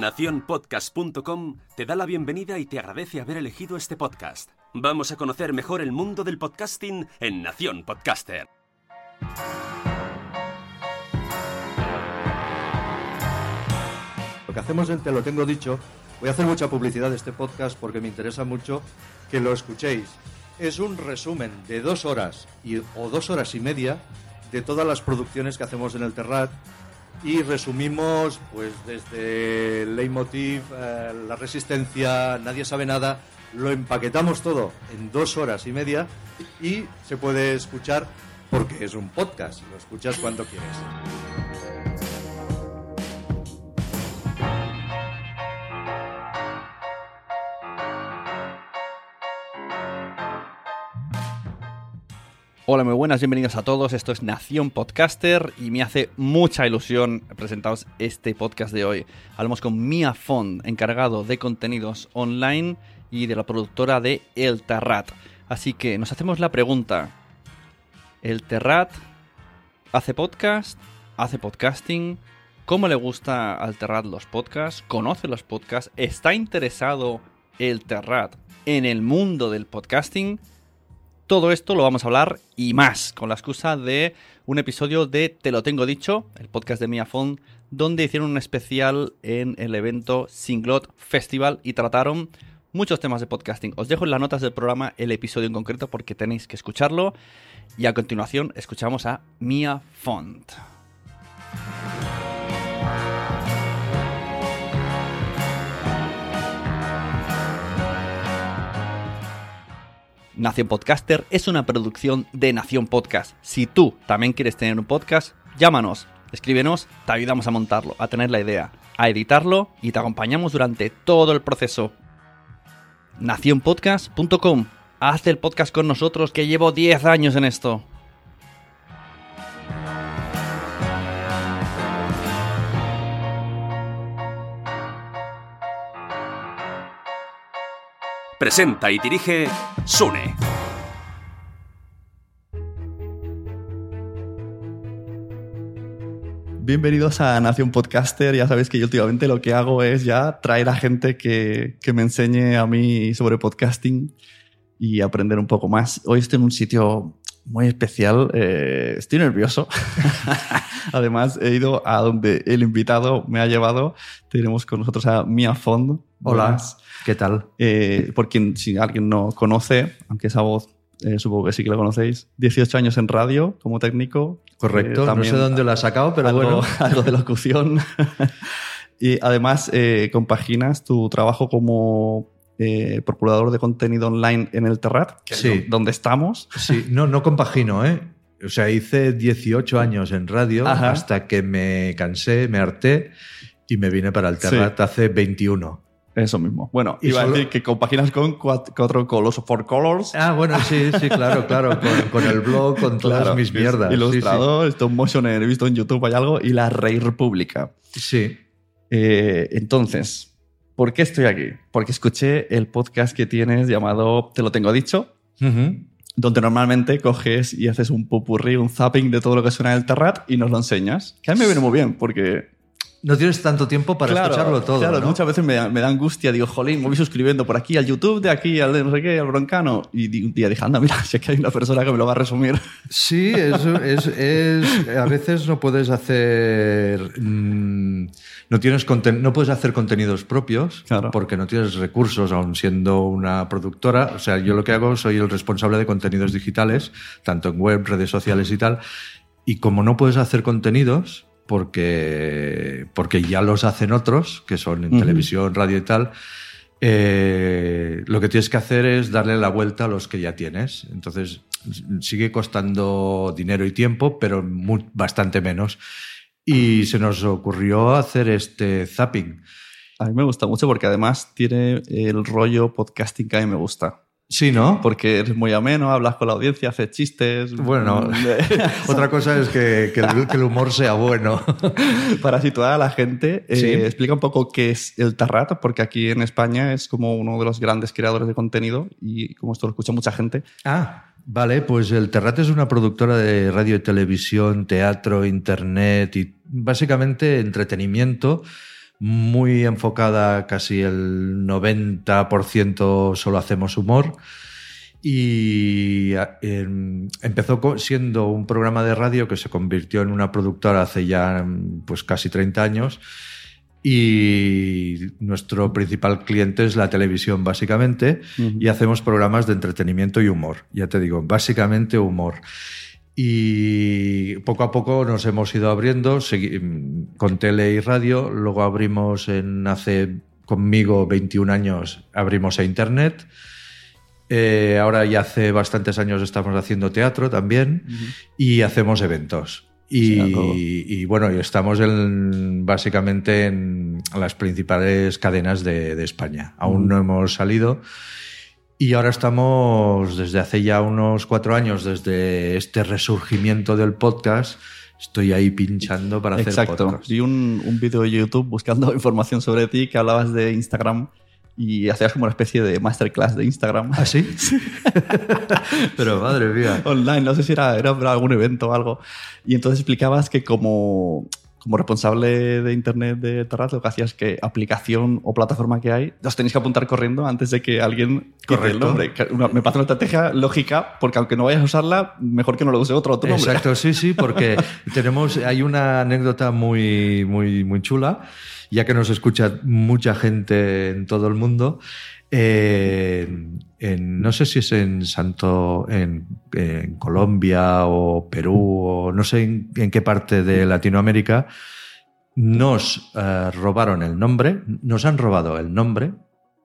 Naciónpodcast.com te da la bienvenida y te agradece haber elegido este podcast. Vamos a conocer mejor el mundo del podcasting en Nación Podcaster. Lo que hacemos en Te lo tengo dicho, voy a hacer mucha publicidad de este podcast porque me interesa mucho que lo escuchéis. Es un resumen de dos horas y, o dos horas y media de todas las producciones que hacemos en el Terrat y resumimos pues desde el Leitmotiv, eh, la resistencia, nadie sabe nada, lo empaquetamos todo en dos horas y media y se puede escuchar porque es un podcast, lo escuchas cuando quieres. Hola, muy buenas, bienvenidos a todos. Esto es Nación Podcaster y me hace mucha ilusión presentaros este podcast de hoy. Hablamos con Mia Font, encargado de contenidos online y de la productora de El Terrat. Así que nos hacemos la pregunta: ¿El Terrat hace podcast? ¿Hace podcasting? ¿Cómo le gusta al Terrat los podcasts? ¿Conoce los podcasts? ¿Está interesado el Terrat en el mundo del podcasting? Todo esto lo vamos a hablar y más con la excusa de un episodio de Te lo tengo dicho, el podcast de Miafon, donde hicieron un especial en el evento Singlot Festival y trataron muchos temas de podcasting. Os dejo en las notas del programa el episodio en concreto porque tenéis que escucharlo. Y a continuación escuchamos a Mia Font. Nación Podcaster es una producción de Nación Podcast. Si tú también quieres tener un podcast, llámanos, escríbenos, te ayudamos a montarlo, a tener la idea, a editarlo y te acompañamos durante todo el proceso. Nacionpodcast.com. Haz el podcast con nosotros que llevo 10 años en esto. Presenta y dirige Sune. Bienvenidos a Nación Podcaster. Ya sabéis que yo últimamente lo que hago es ya traer a gente que, que me enseñe a mí sobre podcasting y aprender un poco más. Hoy estoy en un sitio muy especial. eh, estoy nervioso. Además, he ido a donde el invitado me ha llevado. Tenemos con nosotros a Mia Fond. Hola, ¿qué tal? Eh, por quien, si alguien no conoce, aunque esa voz eh, supongo que sí que la conocéis, 18 años en radio como técnico. Correcto, Eh, no sé dónde lo ha sacado, pero algo, bueno. algo de locución. y además compaginas tu trabajo como eh, procurador de contenido online en el Terrat, que Sí. es donde estamos. Sí, no, no compagino, ¿eh? O sea, hice 18 años en radio Ajá. hasta que me cansé, me harté y me vine para el Terrat hace 21. Eso mismo. Bueno, iba solo- a decir que compaginas con cuat- cuatro colors, four colors. Ah, bueno, sí, sí, claro, claro. Con, con el blog, con todas Claro, mis mierdas. sí, sí. Ilustrador, stop motion, he visto en YouTube hay algo, y la Rey República. Sí. Eh, entonces, ¿por qué estoy aquí? Porque escuché el podcast que tienes llamado Te lo tengo dicho, donde normalmente coges y haces un pupurrí, un zapping de todo lo que suena en el Terrat y nos lo enseñas. Que a mí me viene muy bien, porque No tienes tanto tiempo para Claro, escucharlo todo. Claro, ¿no? muchas veces me da, me da angustia. Digo, jolín, me voy suscribiendo por aquí al YouTube, de aquí al de no sé qué, al broncano. Y un día dije, anda, mira, si es que hay una persona que me lo va a resumir. Sí, es, es- es- a veces no puedes hacer. mm, no, tienes conten- no puedes hacer contenidos propios Claro. porque no tienes recursos, aun siendo una productora. O sea, yo lo que hago soy el responsable de contenidos digitales, tanto en web, redes sociales y tal. Y como no puedes hacer contenidos, porque, porque ya los hacen otros, que son en televisión, radio y tal, eh, lo que tienes que hacer es darle la vuelta a los que ya tienes. Entonces, sigue costando dinero y tiempo, pero bastante menos. Y se nos ocurrió hacer este zapping. A mí me gusta mucho porque además tiene el rollo podcasting que a mí me gusta. Sí, ¿no? Porque eres muy ameno, hablas con la audiencia, haces chistes. Bueno, otra cosa es que, que el, que el humor sea bueno. Para situar a la gente, eh, Sí. explica un poco qué es el Tarrat, porque aquí en España es como uno de los grandes creadores de contenido y como esto lo escucha mucha gente. Ah, vale, pues el Terrat es una productora de radio y televisión, teatro, internet y básicamente entretenimiento muy enfocada, casi el 90% solo hacemos humor. Y a- em, empezó siendo un programa de radio que se convirtió en una productora hace ya em, pues casi 30 años. Y nuestro principal cliente es la televisión, básicamente, y hacemos programas de entretenimiento y humor. Ya te digo, básicamente humor. Y poco a poco nos hemos ido abriendo segui- con tele y radio. Luego abrimos en hace conmigo 21 años, abrimos a internet. Eh, ahora ya hace bastantes años estamos haciendo teatro también y hacemos eventos. Y, y bueno, estamos en, básicamente en las principales cadenas de, de España. Aún no hemos salido. Y ahora estamos, desde hace ya unos cuatro años, desde este resurgimiento del podcast, estoy ahí pinchando para hacer Exacto. podcast. Vi un, un vídeo de YouTube buscando información sobre ti que hablabas de Instagram y hacías como una especie de masterclass de Instagram. ¿Ah, sí? Pero madre mía. Online, no sé si era, era para algún evento o algo. Y entonces explicabas que como, como responsable de Internet de Terrat, lo que hacías es que aplicación o plataforma que hay, los tenéis que apuntar corriendo antes de que alguien quite el nombre. Una- me parece una estrategia lógica porque aunque no vayas a usarla, mejor que no lo use otro, otro nombre. Exacto, sí, sí, porque tenemos, hay una anécdota muy, muy, muy chula, ya que nos escucha mucha gente en todo el mundo. Eh, en- no sé si es en Santo, en, en Colombia o Perú o no sé en, en qué parte de Latinoamérica, nos eh, robaron el nombre, nos han robado el nombre.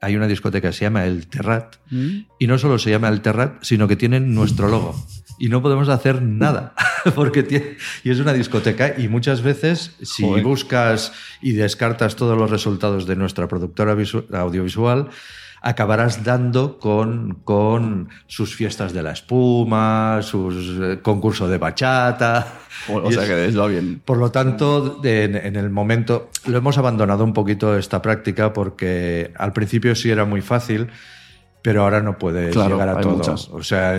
Hay una discoteca que se llama El Terrat Mm. y no solo se llama El Terrat, sino que tienen nuestro logo. Y no podemos hacer nada, porque tiene, y es una discoteca y muchas veces si Joder. buscas y descartas todos los resultados de nuestra productora visu- audiovisual, acabarás dando con, con sus fiestas de la espuma, sus eh, concursos de bachata. O, sea que es lo bien. por lo tanto, en, en el momento lo hemos abandonado un poquito esta práctica porque al principio sí era muy fácil, pero ahora no puedes Claro, llegar a todo. muchas. O sea,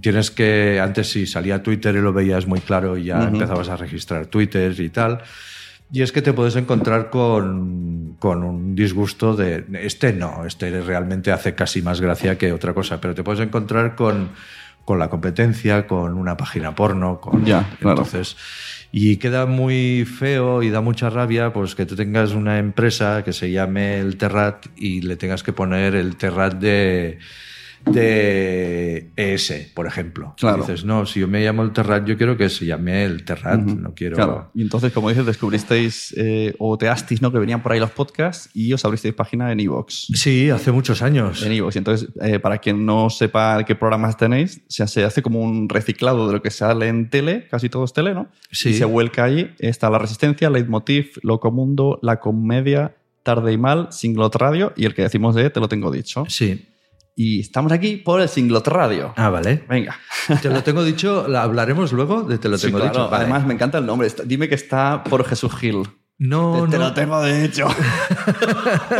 tienes que antes sí salía Twitter y lo veías muy claro y ya empezabas a registrar Twitter y tal. Y es que te puedes encontrar con, con un disgusto de este no, este realmente hace casi más gracia que otra cosa, pero te puedes encontrar con, con la competencia, con una página porno, con Ya, claro. entonces y queda muy feo y da mucha rabia pues que tú tengas una empresa que se llame el Terrat y le tengas que poner el Terrat de de ES, por ejemplo. Claro. Dices, no, si yo me llamo el Terrat, yo quiero que se llame el Terrat, no quiero... Claro. Y entonces, como dices, descubristeis eh, o teasteis ¿no? que venían por ahí los podcasts y os abristeis página en Evox. Sí, hace muchos años. En Evox. Y entonces, eh, para quien no sepa qué programas tenéis, se, se hace como un reciclado de lo que sale en tele, casi todo es tele, ¿no? Sí. Y se vuelca allí. Está La Resistencia, Leitmotiv, Locomundo, La Comedia Tarde y Mal, Singlot Radio y el que decimos de Te lo tengo dicho. Sí. Y estamos aquí por el Singlot Radio. Ah, vale. Venga. Te lo tengo dicho, ¿la hablaremos luego de Te lo Sí, tengo claro. dicho. Vale. Además, me encanta el nombre. Dime que está por Jesús Gil. no, Te no, lo tengo dicho.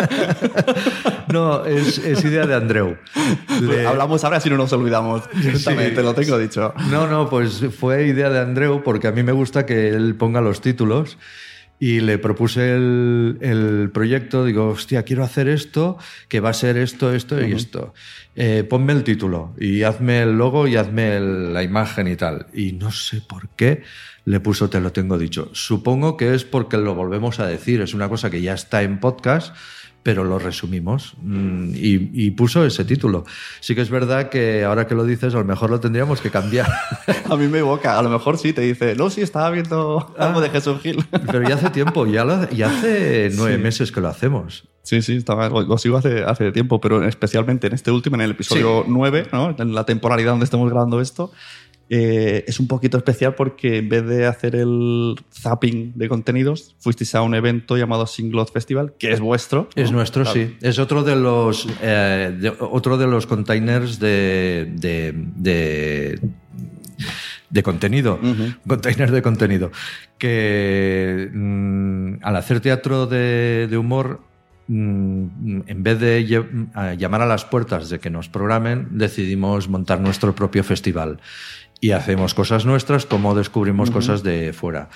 no, es, es idea de Andreu. Le- Hablamos ahora si no nos olvidamos. Sí. Te lo tengo dicho. No, no, pues fue idea de Andreu porque a mí me gusta que él ponga los títulos y le propuse el, el proyecto. Digo, hostia, quiero hacer esto, que va a ser esto, esto y esto. Eh, ponme el título y hazme el logo y hazme el- la imagen y tal. Y no sé por qué le puso Te lo tengo dicho. Supongo que es porque lo volvemos a decir. Es una cosa que ya está en podcast pero lo resumimos mm, y, y puso ese título. Sí que es verdad que ahora que lo dices, a lo mejor lo tendríamos que cambiar. A mí me evoca. A lo mejor sí te dice, no, sí, estaba viendo algo de Jesús Gil. Pero ya hace tiempo, ya, lo- ya hace nueve Sí. meses que lo hacemos. Sí, sí, estaba, lo, sigo hace, hace tiempo, pero especialmente en este último, en el episodio 9, ¿no? en la temporalidad donde estamos grabando esto, eh, es un poquito especial porque en vez de hacer el zapping de contenidos, fuisteis a un evento llamado Singlot Festival, que es vuestro. Es ¿no? nuestro, Claro. sí. Es otro de los, eh, de- otro de los containers de, de, de, de contenido. Ujú. Containers de contenido. Que mm, al hacer teatro de, de humor, mm, en vez de a llamar a las puertas de que nos programen, decidimos montar nuestro propio festival. Y hacemos cosas nuestras como descubrimos cosas de fuera.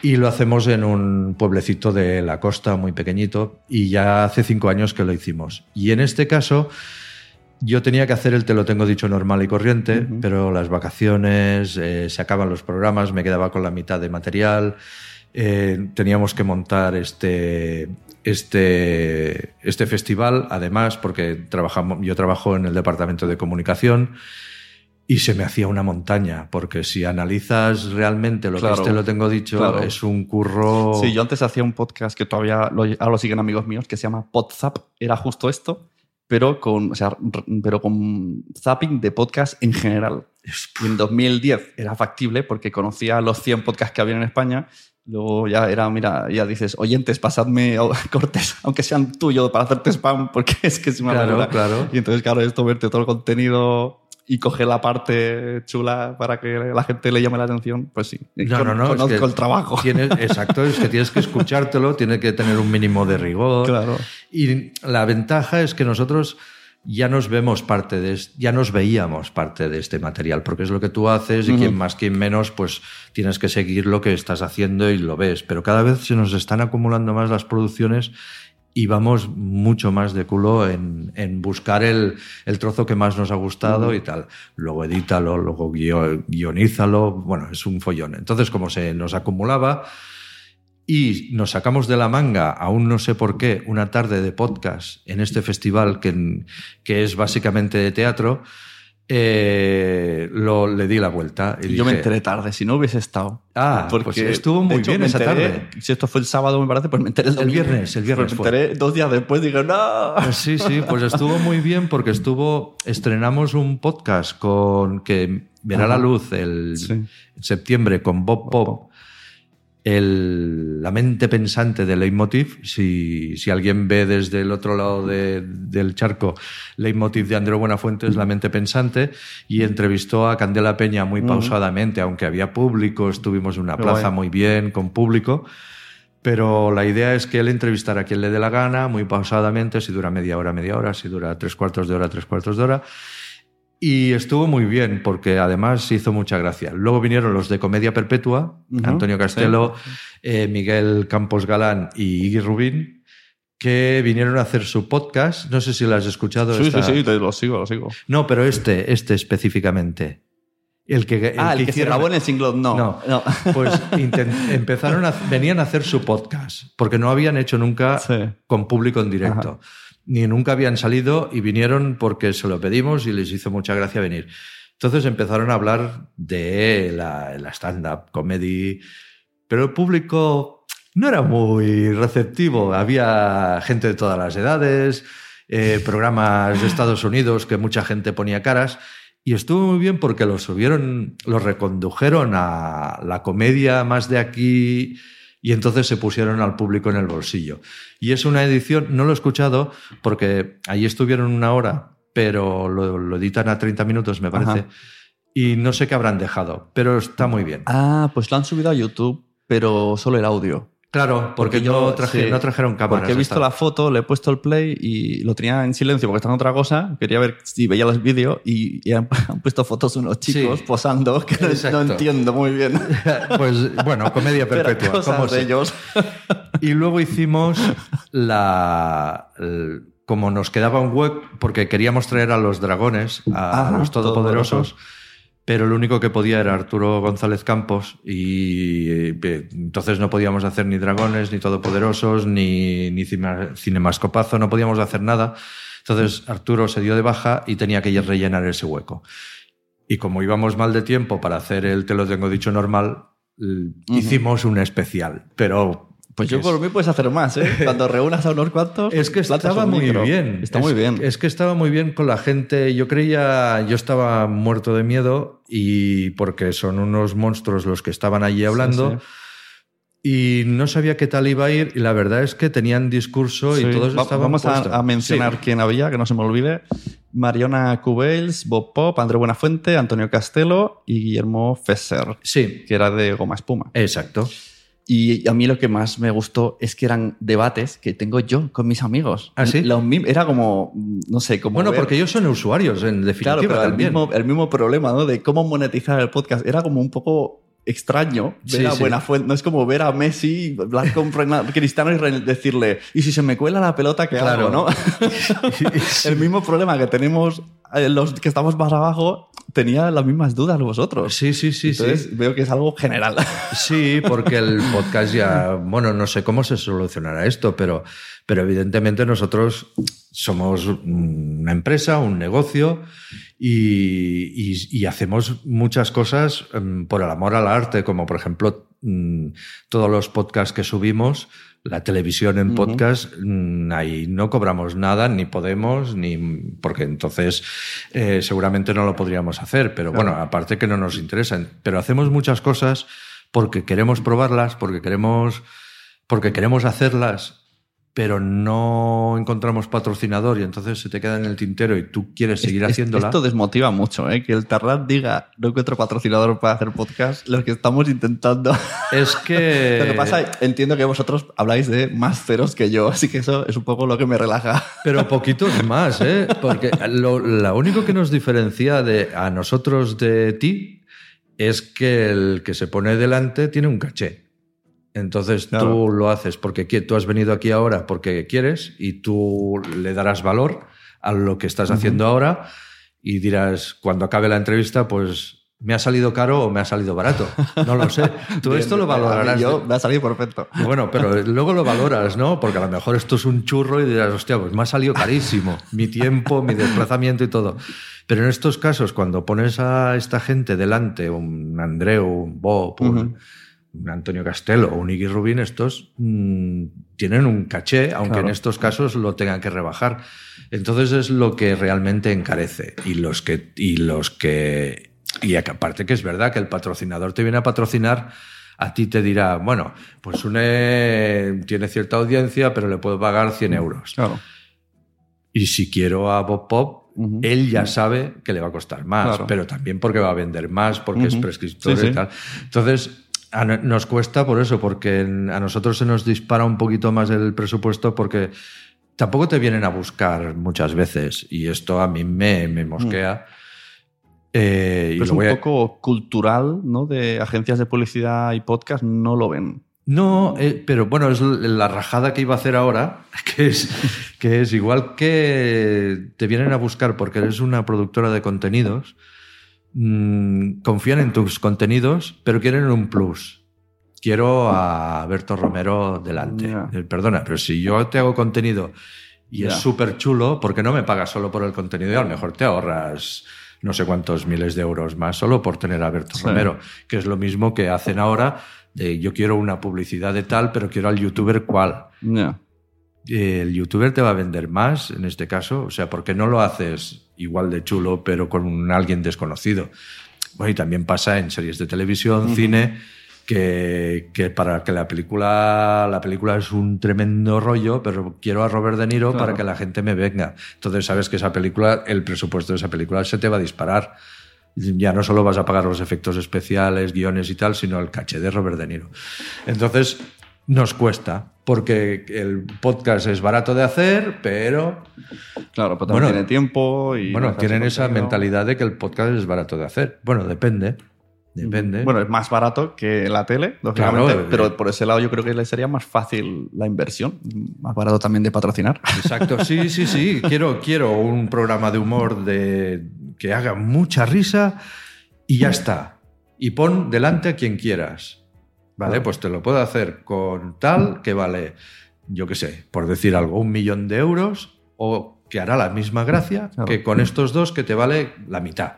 Y lo hacemos en un pueblecito de la costa muy pequeñito y ya hace cinco años que lo hicimos. Y en este caso yo tenía que hacer el te lo tengo dicho normal y corriente, pero las vacaciones, eh, se acaban los programas, me quedaba con la mitad de material, eh, teníamos que montar este, este, este festival, además porque trabajamos, yo trabajo en el departamento de comunicación. Y se me hacía una montaña, porque si analizas realmente lo Claro, que este lo tengo dicho, claro. es un curro. Sí, yo antes hacía un podcast que todavía lo, ahora lo siguen amigos míos, que se llama Podzap. Era justo esto, pero con, o sea, pero con zapping de podcast en general. Y en 2010 era factible porque conocía los 100 podcasts que había en España. Luego ya era, mira, ya dices, oyentes, pasadme o- cortes, aunque sean tuyos, para hacerte spam, porque es que es una Claro, claro. Y entonces, claro, esto, verte todo el contenido y coger la parte chula para que la gente le llame la atención, pues sí. No, Con- no, no. es Conozco que el trabajo. tienes- exacto, es que tienes que escuchártelo, tiene que tener un mínimo de rigor. Claro. Y la ventaja es que nosotros ya nos vemos parte de ya nos veíamos parte de este material, porque es lo que tú haces y quien más, quien menos, pues tienes que seguir lo que estás haciendo y lo ves. Pero cada vez se nos están acumulando más las producciones y vamos mucho más de culo en, en buscar el, el trozo que más nos ha gustado y tal. Luego edítalo, luego guio- guionízalo. Bueno, es un follón. Entonces, como se nos acumulaba y nos sacamos de la manga, aún no sé por qué, una tarde de podcast en este festival que, que es básicamente de teatro, eh, lo, le di la vuelta. Y yo me enteré tarde, si no hubiese estado. Ah, pues estuvo muy hecho, bien esa enteré- tarde. Si esto fue el sábado, me parece, pues me enteré el, El viernes, el viernes Pues me enteré dos días después, digo, no. Pues sí, sí, pues estuvo muy bien porque estuvo, estrenamos un podcast con que verá la luz el Sí. en septiembre con Bob Pop, el, la mente pensante de Leitmotiv. Si, si alguien ve desde el otro lado de- del charco, Leitmotiv de Andreu Buenafuente es la mente pensante y entrevistó a Candela Peña muy pausadamente, aunque había público, estuvimos en una plaza muy bien con público. Pero la idea es que él entrevistara a quien le dé la gana, muy pausadamente, si dura media hora, media hora, si dura tres cuartos de hora, tres cuartos de hora. Y estuvo muy bien, porque además hizo mucha gracia. Luego vinieron los de Comedia Perpetua, Antonio Castelo, eh, Miguel Campos Galán y Iggy Rubín, que vinieron a hacer su podcast. No sé si lo has escuchado. Sí, esta- sí, sí, te lo sigo, lo sigo. No, pero este, este específicamente. El que, ah, el que, se hicieron- grabó en el singlot, no. no, pues intent- empezaron a, venían a hacer su podcast, porque no habían hecho nunca Sí. con público en directo, ni nunca habían salido y vinieron porque se lo pedimos y les hizo mucha gracia venir. Entonces empezaron a hablar de la, stand-up comedy, pero el público no era muy receptivo. Había gente de todas las edades, eh, programas de Estados Unidos que mucha gente ponía caras. Y estuvo muy bien porque lo subieron, lo recondujeron a la comedia más de aquí, y entonces se pusieron al público en el bolsillo. Y es una edición, no lo he escuchado porque ahí estuvieron una hora, pero lo, lo editan a 30 minutos, me parece. Ajá. Y no sé qué habrán dejado, pero está muy bien. Ah, pues lo han subido a YouTube, pero solo el audio. Claro, porque, no, traje- sí, no trajeron cámaras. Porque he visto la foto, le he puesto el play y lo tenía en silencio porque estaba en otra cosa. Quería ver si veía los vídeos y, y han, han puesto fotos unos chicos Sí. posando que no, Exacto. no entiendo muy bien. Pues bueno, comedia perpetua. cosas como de ellos. Y luego hicimos la. el- como nos quedaba un hueco, porque queríamos traer a los dragones, a, los todopoderosos, todopoderosos. Pero el único que podía era Arturo González Campos, y eh, entonces no podíamos hacer ni dragones, ni todopoderosos, ni, ni cinemascopazo, no podíamos hacer nada. Entonces Arturo se dio de baja y tenía que rellenar ese hueco. Y como íbamos mal de tiempo para hacer el Te lo tengo dicho normal, hicimos un especial. Pero. Pues yo es- por mí puedes hacer más, ¿eh? Cuando reúnas a unos cuantos. Es que estaba muy micro. bien. Está Es- muy bien. Es que estaba muy bien con la gente. Yo creía, yo estaba muerto de miedo y porque son unos monstruos los que estaban allí hablando. Y no sabía qué tal iba a ir y la verdad es que tenían discurso y Sí. todos Va- estaban Vamos a, a mencionar Sí. quién había, que no se me olvide. Mariona Cubels, Bob Pop, André Buenafuente, Antonio Castelo y Guillermo Fesser, Sí, que era de Goma Espuma. exacto. Y a mí lo que más me gustó es que eran debates que tengo yo con mis amigos. ¿Ah, sí? Los era como, no sé, como. Bueno, ver- porque ellos son usuarios, en definitiva. Claro, pero el mismo, el mismo problema, ¿no? De cómo monetizar el podcast. Era como un poco extraño ver Sí, a sí. Buenafuente. No es como ver a Messi hablar con Renan- Cristiano y decirle, ¿y si se me cuela la pelota, qué Claro. hago, no? el mismo problema que tenemos los que estamos más abajo, tenía las mismas dudas vosotros. Sí, sí, sí, sí. Entonces veo que es algo general. Sí, porque el podcast ya, bueno, no sé cómo se solucionará esto, pero, pero evidentemente nosotros somos una empresa, un negocio y, y- y hacemos muchas cosas em, por el amor al arte, como por ejemplo mm, todos los podcasts que subimos. La televisión en podcast, mm, ahí no cobramos nada, ni podemos, ni porque entonces eh, seguramente no lo podríamos hacer. Pero bueno, aparte que no nos interesan. Pero hacemos muchas cosas porque queremos probarlas, porque queremos, porque queremos hacerlas, pero no encontramos patrocinador y entonces se te queda en el tintero y tú quieres seguir Es- haciéndola. Esto desmotiva mucho, ¿eh? Que el Tarrat diga, no encuentro patrocinador para hacer podcast, los que estamos intentando. Es que. Lo que pasa, entiendo que vosotros habláis de más ceros que yo, así que eso es un poco lo que me relaja. Pero poquitos más, ¿eh? Porque lo, lo único que nos diferencia de, a nosotros de ti es que el que se pone delante tiene un caché. Entonces Claro. tú lo haces porque tú has venido aquí ahora porque quieres y tú le darás valor a lo que estás haciendo ahora y dirás, cuando acabe la entrevista, pues ¿me ha salido caro o me ha salido barato? No lo sé. Tú Bien, esto lo valorarás. Yo, me ha salido perfecto. Bueno, pero luego lo valoras, ¿no? Porque a lo mejor esto es un churro y dirás, hostia, pues me ha salido carísimo. Mi tiempo, mi desplazamiento y todo. Pero en estos casos, cuando pones a esta gente delante, un Andreu, un Bob, un. Un Antonio Castelo o un Iggy Rubin, estos mm, tienen un caché, aunque Claro. en estos casos lo tengan que rebajar. Entonces es lo que realmente encarece. Y los que. Y los que y aparte que es verdad que el patrocinador te viene a patrocinar, a ti te dirá, bueno, pues une tiene cierta audiencia, pero le puedo pagar 100 euros. Claro. Y si quiero a Bob Pop, él ya sabe que le va a costar más, Claro. pero también porque va a vender más, porque es prescriptor Sí, y sí. tal. Entonces, a nos cuesta por eso, porque a nosotros se nos dispara un poquito más el presupuesto porque tampoco te vienen a buscar muchas veces y esto a mí me, me mosquea. Eh, y Pero es lo un a- poco cultural, ¿no? De agencias de publicidad y podcast no lo ven. No, eh, pero bueno, es la rajada que iba a hacer ahora, que es, que es igual que te vienen a buscar porque eres una productora de contenidos, mm, confían en tus contenidos, pero quieren un plus. Quiero a Berto Romero delante. Eh, Perdona, pero si yo te hago contenido y es súper chulo, ¿por qué no me pagas solo por el contenido y a lo mejor te ahorras no sé cuántos miles de euros más solo por tener a Berto Sí. Romero? Que es lo mismo que hacen ahora de yo quiero una publicidad de tal, pero quiero al youtuber cuál. Ya. El youtuber te va a vender más en este caso, o sea, ¿por qué no lo haces igual de chulo, pero con un- alguien desconocido? Bueno, y también pasa en series de televisión, cine, que, que para que la película, la película es un tremendo rollo, pero quiero a Robert De Niro Claro. para que la gente me venga. Entonces sabes que esa película, el presupuesto de esa película se te va a disparar. Ya no solo vas a pagar los efectos especiales, guiones y tal, sino el caché de Robert De Niro. Entonces, nos cuesta, porque el podcast es barato de hacer, pero Claro, pero también Bueno, tiene tiempo y... bueno, no tienen esa mentalidad de que el podcast es barato de hacer. Bueno, depende. Depende. Bueno, es más barato que la tele, lógicamente, Claro, eh, pero por ese lado yo creo que le sería más fácil la inversión, más barato también de patrocinar. Exacto, sí, sí, sí. Quiero, quiero un programa de humor de, que haga mucha risa y ya está. Y pon delante a quien quieras. Vale, pues te lo puedo hacer con tal que vale, yo qué sé, por decir algo, un millón de euros o que hará la misma gracia que con estos dos que te vale la mitad.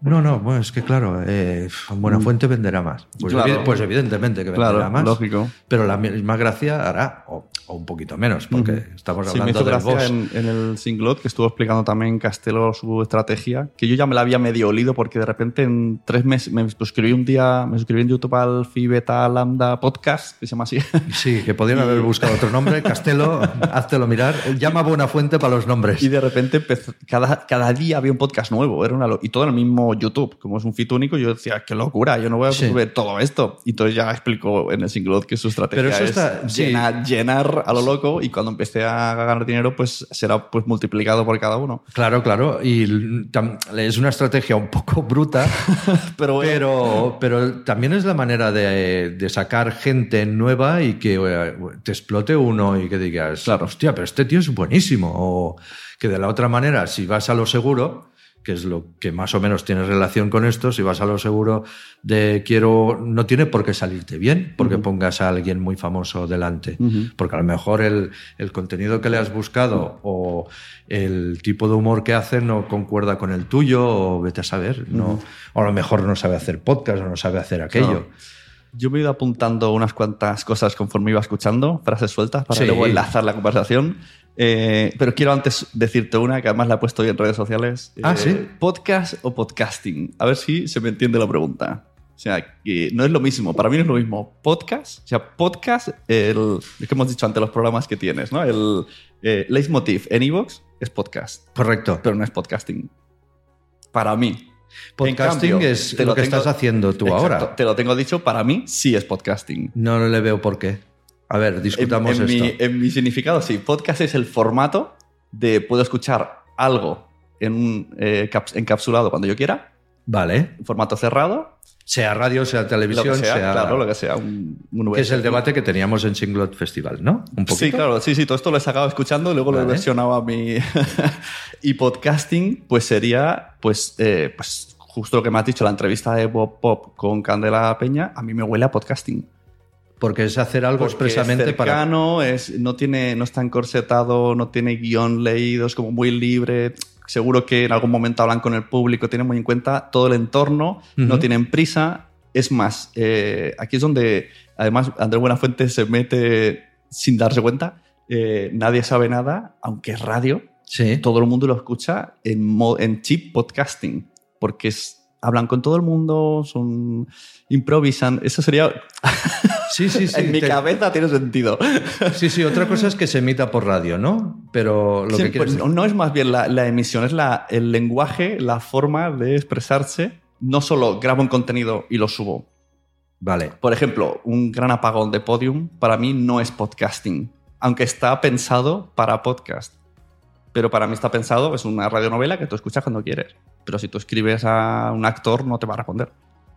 No, no, bueno, es que claro, eh, Buena Fuente venderá más. Pues, Claro. evi- pues evidentemente que venderá Claro, más. lógico. Pero la misma gracia hará, o, o un poquito menos, porque Ujú. estamos Sí, me hablando hizo del en, en el singlot que estuvo explicando también Castelo su estrategia, que yo ya me la había medio olido porque de repente en tres meses me suscribí un día, me suscribí en YouTube al Phi Beta Lambda Podcast, que se llama así. Sí, que podían haber buscado otro nombre. Castelo, háztelo mirar. Llama Buena Fuente para los nombres. Y de repente empezó- cada, cada día había un podcast nuevo, era una y todo el mismo YouTube, como es un feed único, yo decía, qué locura, yo no voy a Sí. ver todo esto. Y entonces ya explicó en el singlot que su estrategia Pero eso es está- sí. llenar, llenar a lo loco y cuando empecé a ganar dinero, pues será pues multiplicado por cada uno. Claro, claro. Y es una estrategia un poco bruta, Pero bueno, pero, pero también es la manera de, de sacar gente nueva y que eh, te explote uno y que digas, Claro. hostia, pero este tío es buenísimo. O que de la otra manera, si vas a lo seguro, que es lo que más o menos tiene relación con esto, si vas a lo seguro de quiero, no tiene por qué salirte bien porque pongas a alguien muy famoso delante, porque a lo mejor el, el contenido que le has buscado o el tipo de humor que hace no concuerda con el tuyo o vete a saber, no, o a lo mejor no sabe hacer podcast o no sabe hacer aquello. Yo me he ido apuntando unas cuantas cosas conforme iba escuchando, frases sueltas para Sí. luego enlazar la conversación. Eh, pero quiero antes decirte una que además la he puesto hoy en redes sociales. Ah, Eh, ¿sí? ¿Podcast o podcasting? A ver si se me entiende la pregunta. O sea, que no es lo mismo. Para mí no es lo mismo. Podcast, o sea, podcast, el, es que hemos dicho antes los programas que tienes, ¿no? El eh, Leitmotiv en iVoox es podcast, Correcto. pero no es podcasting. Para mí. Podcasting cambio, es te lo, que tengo- estás haciendo tú Exacto, ahora. Te lo tengo dicho, para mí sí es podcasting. No le veo por qué. A ver, discutamos en, en esto. Mi, en mi significado, sí. Podcast es el formato de puedo escuchar algo en un eh, caps- encapsulado cuando yo quiera, Vale. formato cerrado, Sea radio, sea televisión, sea, sea. claro, lo que sea. Un, un que es el debate que teníamos en Singlot Festival, ¿no? Un poquito. Sí, claro, sí, sí, todo esto lo he sacado escuchando y luego lo he Vale. versionado a mi... y podcasting, pues sería, pues, eh, pues justo lo que me has dicho, la entrevista de Bob Pop con Candela Peña, a mí me huele a podcasting. Porque es hacer algo Porque expresamente es para. cercano, es, no, tiene, no está encorsetado, no tiene guion leído, es como muy libre. Seguro que en algún momento hablan con el público, tienen muy en cuenta todo el entorno, no Ujú. tienen prisa. Es más, eh, aquí es donde además Andrés Buenafuente se mete sin darse cuenta. Eh, nadie sabe nada, aunque es radio, Sí. todo el mundo lo escucha en, en chip podcasting, porque es- hablan con todo el mundo, son improvisan. Eso sería. Sí, sí, sí. en mi te- cabeza tiene sentido. Sí, sí, otra cosa es que se emita por radio, ¿no? Pero lo Sí, que quieres pues, no es más bien la, la emisión, es la, el lenguaje, la forma de expresarse. No solo grabo un contenido y lo subo. Vale. Por ejemplo, un gran apagón de podium para mí no es podcasting, aunque está pensado para podcast. Pero para mí está pensado, es una radionovela que tú escuchas cuando quieres. Pero si tú escribes a un actor, no te va a responder.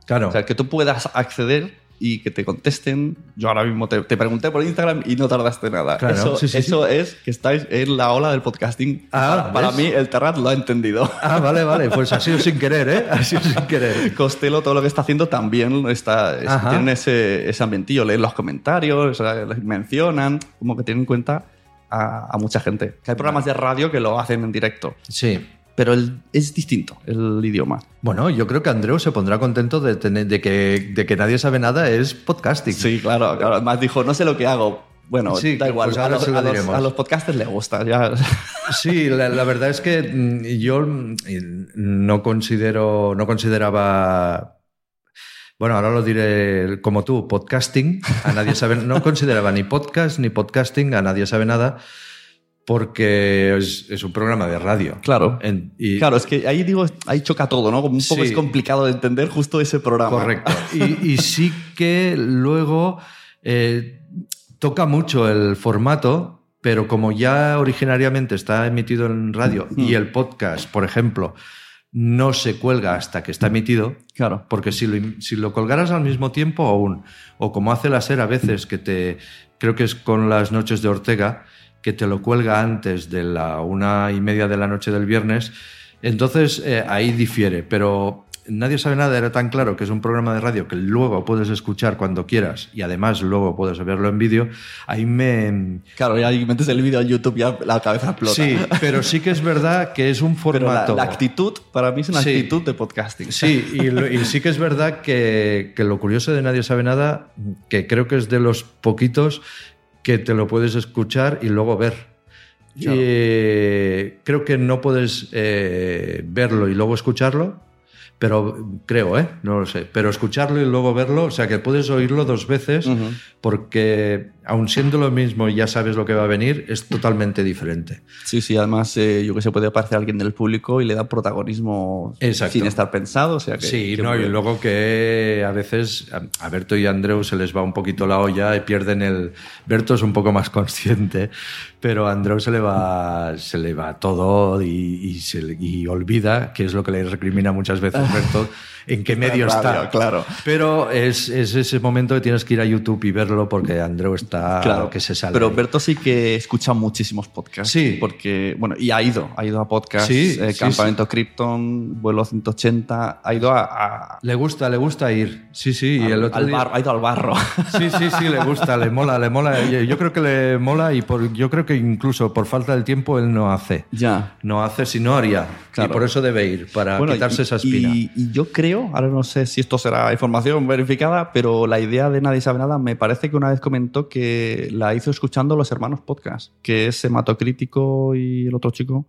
Claro. O sea, que tú puedas acceder y que te contesten. Yo ahora mismo te, te pregunté por Instagram y no tardaste nada. Claro, eso sí, sí, eso es que estáis en la ola del podcasting. Ah, para, mí, el Terrat lo ha entendido. Ah, vale, vale. Pues ha sido sin querer, ¿eh? Ha sido sin querer. Costello, todo lo que está haciendo también está, es- tienen ese, ese ambientillo. Leen los comentarios, les mencionan, como que tienen en cuenta a, a mucha gente. Que hay programas de radio que lo hacen en directo. Sí. Pero el- es distinto el idioma. Bueno, yo creo que Andreu se pondrá contento de, tener, de, que, de que nadie sabe nada es podcasting. Sí, claro, claro. Además dijo, no sé lo que hago. Bueno, Sí, da igual. pues a, los, a los- a los podcasters les gusta. Ya. Sí, la, la verdad es que mm, yo mm, no considero, no consideraba Bueno, ahora lo diré como tú, podcasting. A nadie sabe, no consideraba ni podcast ni podcasting, a nadie sabe nada, porque es, es un programa de radio. Claro. En- y- Claro, es que ahí digo, ahí choca todo, ¿no? Como un poco Sí. es complicado de entender justo ese programa. Correcto. Y, y sí que luego eh, toca mucho el formato, pero como ya originariamente está emitido en radio y el podcast, por ejemplo, no se cuelga hasta que está emitido, Claro. porque si lo, si lo colgaras al mismo tiempo aún, o como hace la SER a veces, que te, creo que es con las noches de Ortega, que te lo cuelga antes de la una y media de la noche del viernes, entonces eh, ahí difiere, pero nadie sabe nada, era tan claro que es un programa de radio que luego puedes escuchar cuando quieras y además luego puedes verlo en vídeo, ahí me... Claro, y ahí metes el vídeo en YouTube ya la cabeza explota. Sí, pero sí que es verdad que es un Pero la, formato... la actitud, para mí es una Sí. actitud de podcasting. Sí, y, lo- y sí que es verdad que, que lo curioso de Nadie sabe nada, que creo que es de los poquitos que te lo puedes escuchar y luego ver. Claro. Eh, creo que no puedes eh, verlo y luego escucharlo, pero creo, ¿eh? No lo sé. Pero escucharlo y luego verlo, o sea que puedes oírlo dos veces Ujú. porque, aun siendo lo mismo y ya sabes lo que va a venir, es totalmente diferente. Sí, sí, además eh, yo que sé, puede aparecer alguien del público y le da protagonismo Exacto. sin estar pensado. O sea que, Sí, que no, muy y luego que a veces a Berto y a Andreu se les va un poquito la olla y pierden el... Berto es un poco más consciente, pero a Andreu se le va, se le va todo y, y se y olvida, que es lo que le recrimina muchas veces Berto, en qué medio Radio, está. claro. Pero es, es ese momento que tienes que ir a YouTube y verlo porque Andreu está Claro, que se sale. Pero Berto sí que escucha muchísimos podcasts. Sí. Porque, bueno, y ha ido, ha ido a podcasts, Sí, eh, sí, Campamento Krypton, Vuelo 180, ha ido a, a- Le gusta, le gusta ir. Sí, sí. y al, el otro al día- bar- ha ido al barro. Sí, sí, sí, le gusta, le mola, le mola. Y Yo creo que le mola y por, yo creo que incluso por falta de tiempo él no hace. ya. No hace si no haría. Claro. Y por eso debe ir, para Bueno, quitarse y- esa espina. Y, y yo creo, ahora no sé si esto será información verificada, pero la idea de Nadie sabe nada me parece que una vez comentó que la hizo escuchando los hermanos podcast, que es Hematocrítico y el otro chico,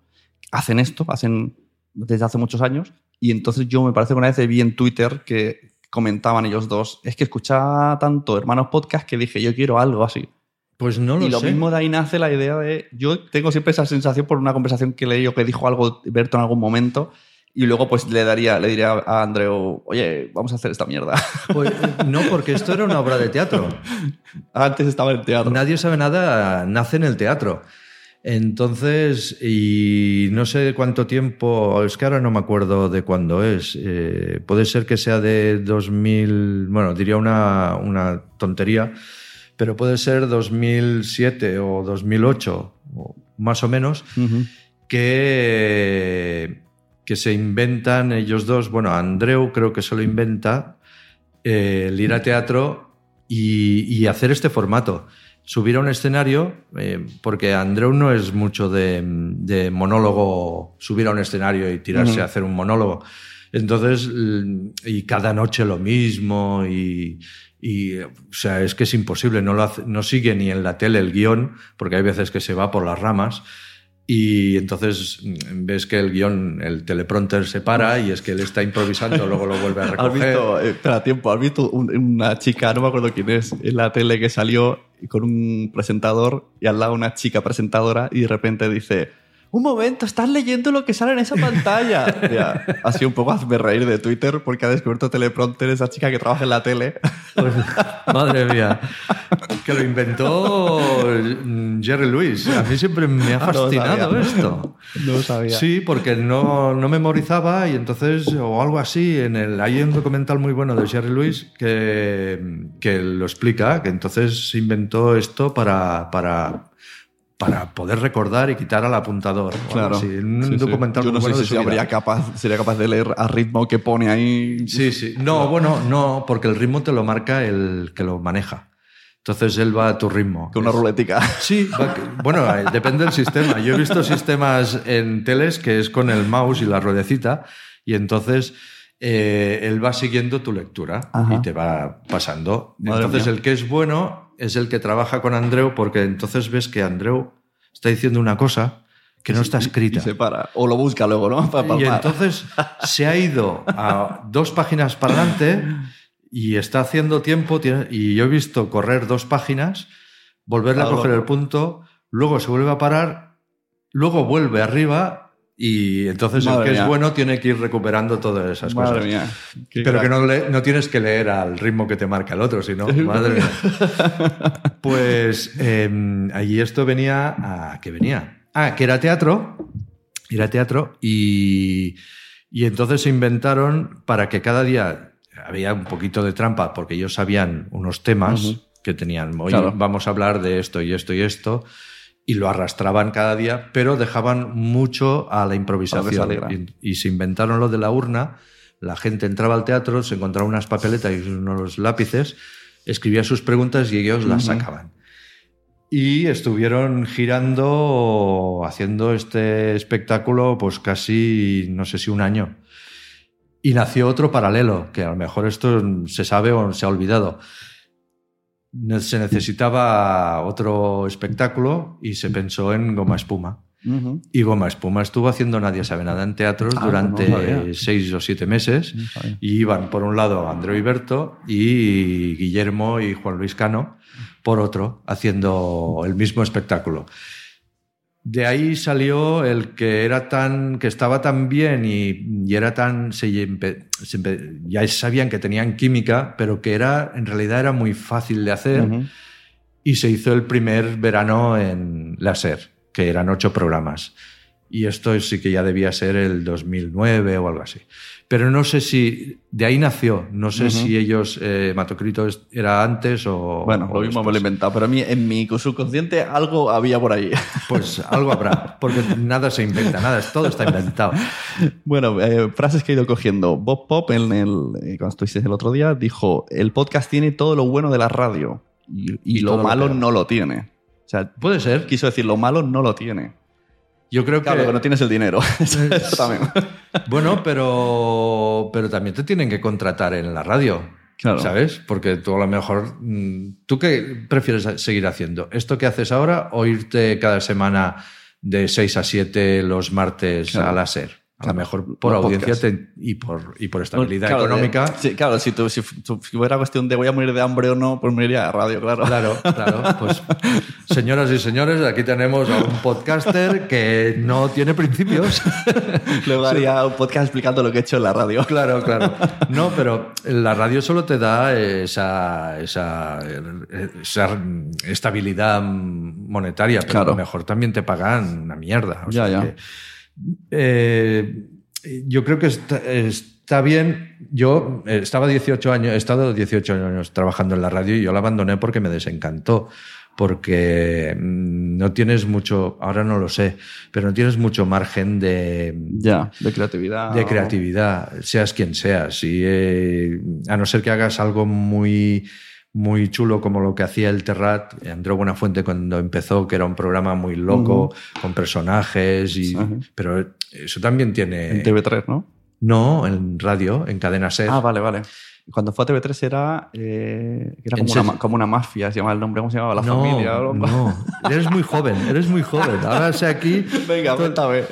hacen esto, hacen desde hace muchos años, y entonces yo me parece que una vez vi en Twitter que comentaban ellos dos, es que escuchaba tanto hermanos podcast que dije, yo quiero algo así. Pues no lo y lo sé. mismo de ahí nace la idea de. Yo tengo siempre esa sensación por una conversación que leí o que dijo algo Berto en algún momento. Y luego, pues le daría, le diría a Andreu, oye, vamos a hacer esta mierda. Pues, no, porque esto era una obra de teatro. Antes estaba en teatro. Nadie sabe nada, nace en el teatro. Entonces, y no sé cuánto tiempo, es que ahora no me acuerdo de cuándo es. eh, puede ser que sea de 2000, bueno, diría una, una tontería, pero puede ser 2007 o 2008, o más o menos, Ujú. que, que se inventan ellos dos. Bueno, Andreu creo que se lo inventa, eh, el ir a teatro y, y hacer este formato. Subir a un escenario, eh, porque Andreu no es mucho de, de monólogo, subir a un escenario y tirarse a hacer un monólogo. Entonces, y cada noche lo mismo, y, y, o sea, es que es imposible, no, lo hace- no sigue ni en la tele el guion, porque hay veces que se va por las ramas. Y entonces mm, ves que el guion, el teleprompter se para y es que él está improvisando, luego lo vuelve a ¿Has recoger. visto, eh, espera, tiempo, has visto un- una chica, no me acuerdo quién es, en la tele que salió con un presentador y al lado una chica presentadora y de repente dice, un momento, estás leyendo lo que sale en esa pantalla. Ya, ha sido un poco hazme reír de Twitter porque ha descubierto teleprompter esa chica que trabaja en la tele. Pues, madre mía. Que lo inventó mm, Jerry Lewis. A mí siempre me ha Ah, no fascinado esto. No lo sabía. Sí, porque no, no memorizaba y entonces, o algo así, en el, hay un documental muy bueno de Jerry Lewis que, que lo explica, que entonces se inventó esto para, para, para poder recordar y quitar al apuntador. Claro. así. Un Sí, sí. documental Yo muy no bueno sé si habría capaz, sería capaz de leer a ritmo que pone ahí. Sí, sí. No, bueno, no, porque el ritmo te lo marca el que lo maneja. Entonces él va a tu ritmo. Con una ruletica. Sí, va- bueno, eh, depende del sistema. Yo he visto sistemas en teles que es con el mouse y la ruedecita y entonces eh, él va siguiendo tu lectura Ajá. y te va pasando. Madre entonces mía. el que es bueno es el que trabaja con Andreu porque entonces ves que Andreu está diciendo una cosa que no está escrita. Y se para. O lo busca luego, ¿no? Para Y entonces se ha ido a dos páginas para adelante y está haciendo tiempo y yo he visto correr dos páginas, volverle a coger el punto, luego se vuelve a parar, luego vuelve arriba y entonces el que mía. es bueno tiene que ir recuperando todas esas Madre cosas. mía. Pero que no, le- no tienes que leer al ritmo que te marca el otro, sino, madre mía. Pues eh, allí esto venía a. ¿Qué venía? Ah, que era teatro. Era teatro y, y entonces se inventaron para que cada día había un poquito de trampa porque ellos sabían unos temas que tenían. Oye, Claro. vamos a hablar de esto y esto y esto. Y lo arrastraban cada día, pero dejaban mucho a la improvisación. Y, y se inventaron lo de la urna. La gente entraba al teatro, se encontraba unas papeletas y unos lápices, escribía sus preguntas y ellos las sacaban. Y estuvieron girando, haciendo este espectáculo, pues casi, no sé si un año. Y nació otro paralelo, que a lo mejor esto se sabe o se ha olvidado. Se necesitaba otro espectáculo y se pensó en Goma Espuma. Y Goma Espuma estuvo haciendo Nadie sabe nada en teatros Ah, durante no sabía. seis o siete meses. No. Y iban por un lado Andreu Iberto y Guillermo y Juan Luis Cano por otro, haciendo el mismo espectáculo. De ahí salió el que era tan, que estaba tan bien y, y era tan, se, ya sabían que tenían química, pero que era, en realidad era muy fácil de hacer y se hizo el primer verano en la SER, que eran ocho programas. Y esto sí que ya debía ser el 2009 o algo así. Pero no sé si de ahí nació, no sé si ellos, eh, Matocrito era antes o... Bueno, o lo mismo me lo he inventado, pero a mí en mi subconsciente algo había por ahí. Pues algo habrá, porque nada se inventa, nada, todo está inventado. Bueno, eh, frases que he ido cogiendo. Bob Pop, en el, eh, cuando estuvisteis el otro día, dijo: el podcast tiene todo lo bueno de la radio y, y Y lo malo no lo tiene. O sea, Puede ser. quiso decir lo malo no lo tiene. Yo creo Claro, que... que no tienes el dinero. Eso, también. Bueno, pero, pero también te tienen que contratar en la radio. Claro. ¿Sabes? Porque tú a lo mejor. mm, ¿Tú qué prefieres seguir haciendo? ¿Esto que haces ahora o irte cada semana de 6 a 7 los martes Claro. a la SER? A lo mejor por audiencia te- y, por, y por estabilidad Claro, económica. de- sí, claro, si, tú- si, fu- si fuera cuestión de voy a morir de hambre o no, pues me iría a radio, claro. Claro, claro. Pues, señoras y señores, aquí tenemos a un podcaster que no tiene principios. Luego haría un podcast explicando lo que he hecho en la radio. Claro, claro. No, pero la radio solo te da esa, esa, esa estabilidad monetaria, pero Claro. a lo mejor también te pagan una mierda. O Ya, sea ya. que, eh, yo creo que está, está bien. Yo eh, estaba 18 años, he estado 18 años trabajando en la radio y yo la abandoné porque me desencantó. Porque mm, no tienes mucho, ahora no lo sé, pero no tienes mucho margen de, Ya, de creatividad. de creatividad, seas quien seas. Y, eh, a no ser que hagas algo muy, muy chulo como lo que hacía el Terrat, Andreu Buenafuente cuando empezó, que era un programa muy loco, con personajes, y, pero eso también tiene... En TV3, ¿no? No, en radio, en cadena SER. Ah, vale, vale. Cuando fue a TV3 era, eh, era como, una, como una mafia, se llamaba el nombre, ¿cómo se llamaba? La no, familia. o algo. no, eres muy joven, eres muy joven. Ahora sé aquí... Venga, cuéntame.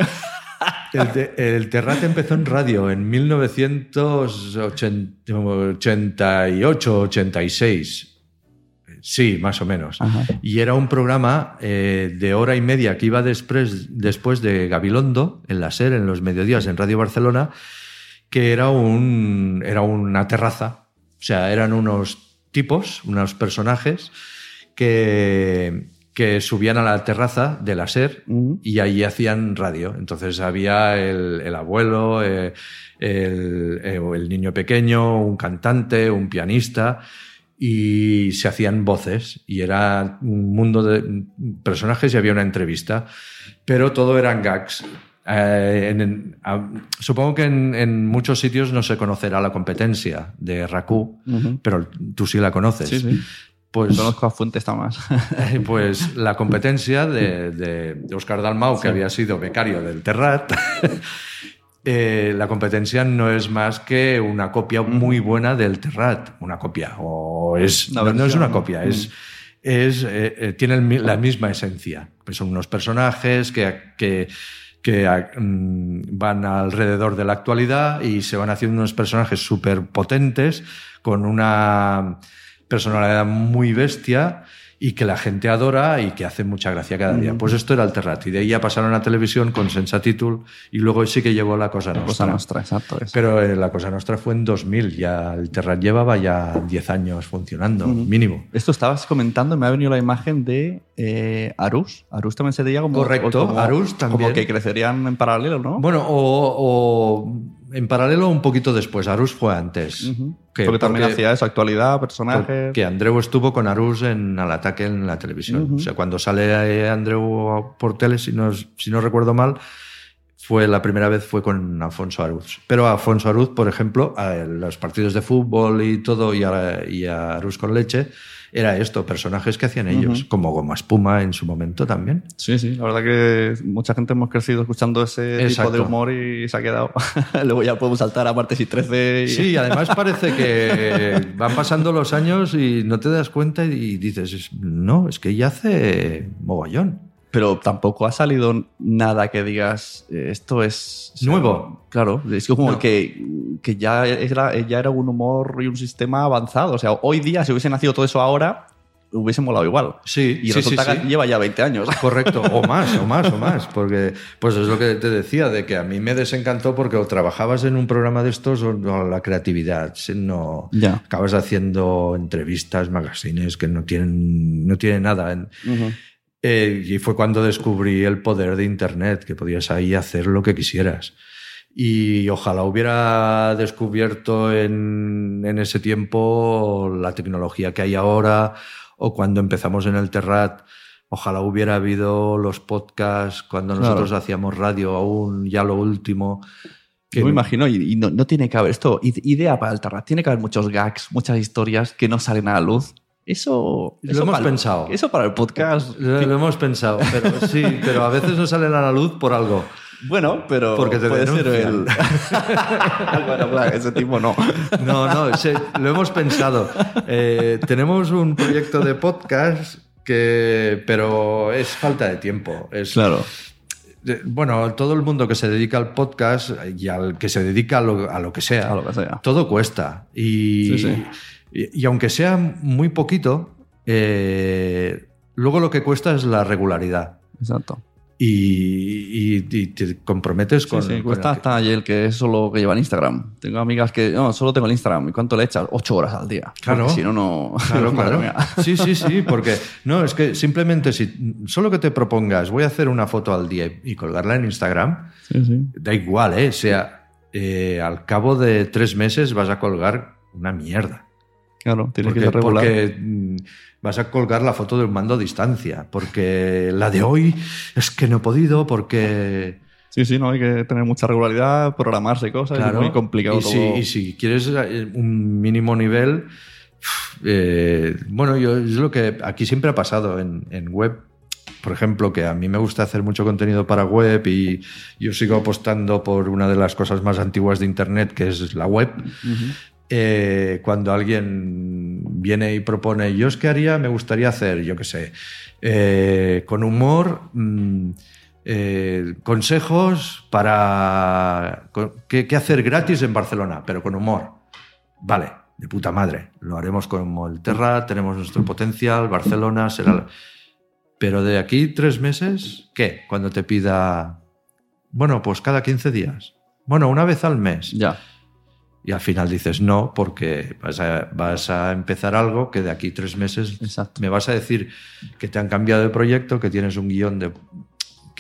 El, te- el Terrat empezó en radio en 1988-86. Sí, más o menos. Ajá. Y era un programa eh, de hora y media que iba después, después de Gabilondo, en la SER, en los mediodías, en Radio Barcelona, que era, un, era una terraza. O sea, eran unos tipos, unos personajes que, que subían a la terraza de la SER y allí hacían radio. Entonces había el, el abuelo, eh, el, eh, el niño pequeño, un cantante, un pianista y se hacían voces y era un mundo de personajes y había una entrevista, pero todo eran gags. Eh, en- en- a- supongo que en, en muchos sitios no se conocerá la competencia de Raku, pero tú sí la conoces. Sí, sí. Pues, Conozco a Fuentes más. pues la competencia de, de, Oscar Dalmau, que había sido becario del Terrat, eh, la competencia no es más que una copia muy buena del Terrat. Una copia. O es, no, no es una copia, es. Es, eh, eh, tiene la misma esencia. Pues son unos personajes que, que que mm, van alrededor de la actualidad y se van haciendo unos personajes súper potentes con una personalidad muy bestia y que la gente adora y que hace mucha gracia cada día. Pues esto era el Terrat. Y de ahí ya pasaron a televisión con Sensatitul y luego sí que llegó la Cosa Nostra. Cosa Nostra, exacto. eso. Pero eh, la Cosa Nostra fue en 2000, ya el Terrat llevaba ya 10 años funcionando, mínimo. Esto estabas comentando y me ha venido la imagen de eh, Arus. Arus también sería como... Correcto, como- Arús también. Como que crecerían en paralelo, ¿no? Bueno, o, o en paralelo un poquito después. Arús fue antes. Que- porque también porque- hacía eso, actualidad, personajes... Que Andreu estuvo con Arús en Al Ataque en la televisión. Ujú. O sea, cuando sale Andreu por tele, si no, si no recuerdo mal, fue la primera vez fue con Afonso Arús. Pero Afonso Arús, por ejemplo, a los partidos de fútbol y todo, y a, y a Arús con leche, era esto, personajes que hacían ellos, como Goma Espuma en su momento también. Sí, sí, la verdad que mucha gente hemos crecido escuchando ese tipo de humor y se ha quedado. Luego ya podemos saltar a martes y 13. Y... Sí, además parece que van pasando los años y no te das cuenta y dices, es- no, es que ya hace mogollón. Pero tampoco ha salido nada que digas, eh, esto es... o sea, Nuevo. Claro, es como No. que, que ya, era, ya era un humor y un sistema avanzado. O sea, hoy día, si hubiese nacido todo eso ahora, hubiese molado igual. Sí, Y sí, resulta sí, que sí. lleva ya 20 años. Correcto, o más, o más, o más, porque pues es lo que te decía, de que a mí me desencantó porque o trabajabas en un programa de estos o no, la creatividad, no Ya. acabas haciendo entrevistas, magazines que no tienen, no tienen nada. en- Ujú. Eh, y fue cuando descubrí el poder de Internet, que podías ahí hacer lo que quisieras. Y ojalá hubiera descubierto en, en ese tiempo la tecnología que hay ahora, o cuando empezamos en el Terrat, ojalá hubiera habido los podcasts, cuando Claro. nosotros hacíamos radio aún, ya lo último. que Yo me imagino, y, y no, no tiene que haber esto, id- idea para el Terrat, tiene que haber muchos gags, muchas historias que no salen a la luz. Eso, Lo eso hemos para pensado. Eso para el podcast. Lo, lo hemos pensado, pero sí, pero a veces no salen a la luz por algo. Bueno, pero Porque te puede ser el. denuncian. bueno, claro, ese tipo no. No, no, se- lo hemos pensado. Eh, tenemos un proyecto de podcast que, pero es falta de tiempo. Es, Claro. Bueno, todo el mundo que se dedica al podcast y al que se dedica a lo, a lo que sea, A lo que sea. todo cuesta. Y, Sí, sí. Y, y aunque sea muy poquito, eh, luego lo que cuesta es la regularidad. Exacto. Y, y- y te comprometes con. Sí, sí, con cuesta el- hasta el que es solo que lleva el Instagram. Tengo amigas que, no, solo tengo el Instagram. ¿Y cuánto le echas? Ocho horas al día. Claro. Porque si no, no. Claro, claro. Sí, sí, sí, porque no, es que simplemente si solo que te propongas, voy a hacer una foto al día y colgarla en Instagram, Sí, sí. da igual, ¿eh? O sea, eh, al cabo de tres meses vas a colgar una mierda. Claro, tienes Porque, que ser regular. porque, mm, vas a colgar la foto del mando a distancia, porque la de hoy es que no he podido, porque... Sí, sí, no hay que tener mucha regularidad, programarse cosas, es muy complicado y todo. Si, y si quieres eh, un mínimo nivel, eh, bueno, yo, es lo que aquí siempre ha pasado en, en web. Por ejemplo, que a mí me gusta hacer mucho contenido para web y yo sigo apostando por una de las cosas más antiguas de Internet, que es la web. Eh, cuando alguien viene y propone, yo es que haría, me gustaría hacer, yo qué sé, eh, con humor, mm, eh, consejos para qué, hacer gratis en Barcelona, pero con humor. Vale, de puta madre. Lo haremos como el tenemos nuestro potencial, Barcelona será... Pero de aquí tres meses, ¿qué? Cuando te pida, bueno, pues cada 15 días. Bueno, una vez al mes. Ya. Y al final dices no, porque vas a, vas a empezar algo que de aquí tres meses Exacto. me vas a decir que te han cambiado de proyecto, que tienes un guion de,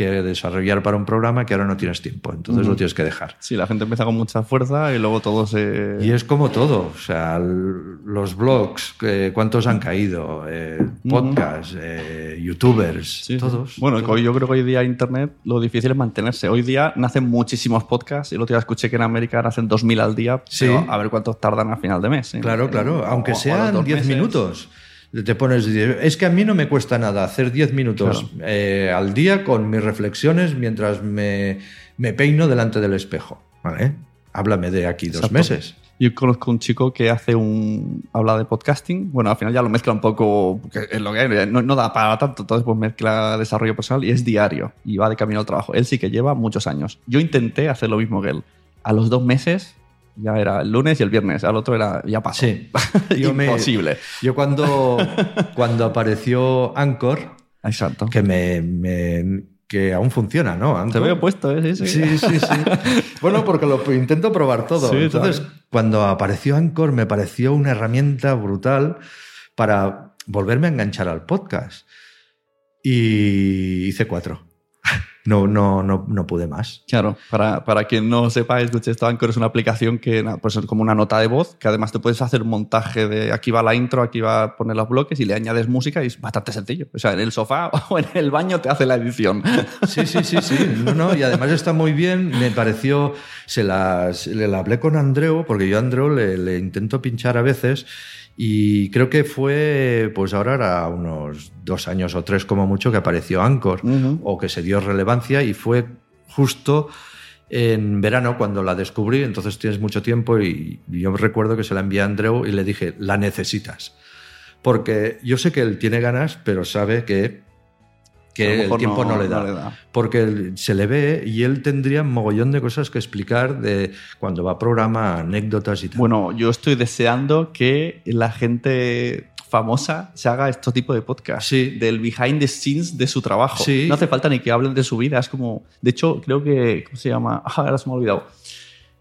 que desarrollar para un programa que ahora no tienes tiempo. Entonces Ujú. lo tienes que dejar. Sí, la gente empieza con mucha fuerza y luego todo se. Y es como todo, o sea, los blogs, eh, cuántos han caído, eh, podcasts, eh, youtubers, Sí, sí. todos. Bueno, todos. hoy yo creo que hoy día Internet lo difícil es mantenerse. Hoy día nacen muchísimos podcasts. y El otro día escuché que en América nacen 2.000 al día. Sí. pero a ver cuántos tardan a final de mes. ¿eh? Claro, claro, aunque o sean dos 10 meses. minutos. Te pones, es que a mí no me cuesta nada hacer 10 minutos eh, al día con mis reflexiones mientras me, me peino delante del espejo. ¿Vale? Háblame de aquí dos Exacto. meses. Yo conozco un chico que hace un. habla de podcasting. Bueno, al final ya lo mezcla un poco. Porque es lo que hay, no, no da para tanto. Entonces, pues mezcla desarrollo personal y es diario. Y va de camino al trabajo. Él sí que lleva muchos años. Yo intenté hacer lo mismo que él. A los dos meses ya era el lunes y el viernes. Al otro era. ya pasó. Sí. Yo me- Imposible. Yo cuando, cuando apareció Anchor, Exacto. que me, me- que aún funciona, ¿no? Te Anchor. veo puesto, ¿eh? Sí, sí. Sí, sí, sí. bueno, porque lo intento probar todo. Sí, Entonces, cuando apareció Anchor, me pareció una herramienta brutal para volverme a enganchar al podcast. Y hice cuatro. No, no, no, no pude más. Claro, para, para quien no sepa, esto, Anchor es una aplicación que pues es como una nota de voz, que además te puedes hacer montaje de aquí va la intro, aquí va a poner los bloques y le añades música y es bastante sencillo. O sea, en el sofá o en el baño te hace la edición. Sí, sí, sí, sí. No, no, y además está muy bien. Me pareció. Se la, se le la hablé con Andreu, porque yo a Andreu le, le intento pinchar a veces. Y creo que fue, pues ahora era unos dos años o tres como mucho que apareció Anchor o que se dio relevancia y fue justo en verano cuando la descubrí, entonces tienes mucho tiempo y yo recuerdo que se la envié a Andreu y le dije, la necesitas. Porque yo sé que él tiene ganas, pero sabe que, que el tiempo no, le da. no le da. Porque se le ve y él tendría un mogollón de cosas que explicar de cuando va a programa, anécdotas y tal. Bueno, yo estoy deseando que la gente famosa se haga este tipo de podcast. Sí. Del behind the scenes de su trabajo. Sí. No hace falta ni que hablen de su vida. Es como. De hecho, creo que. ¿Cómo se llama? Ah, ahora se me ha olvidado.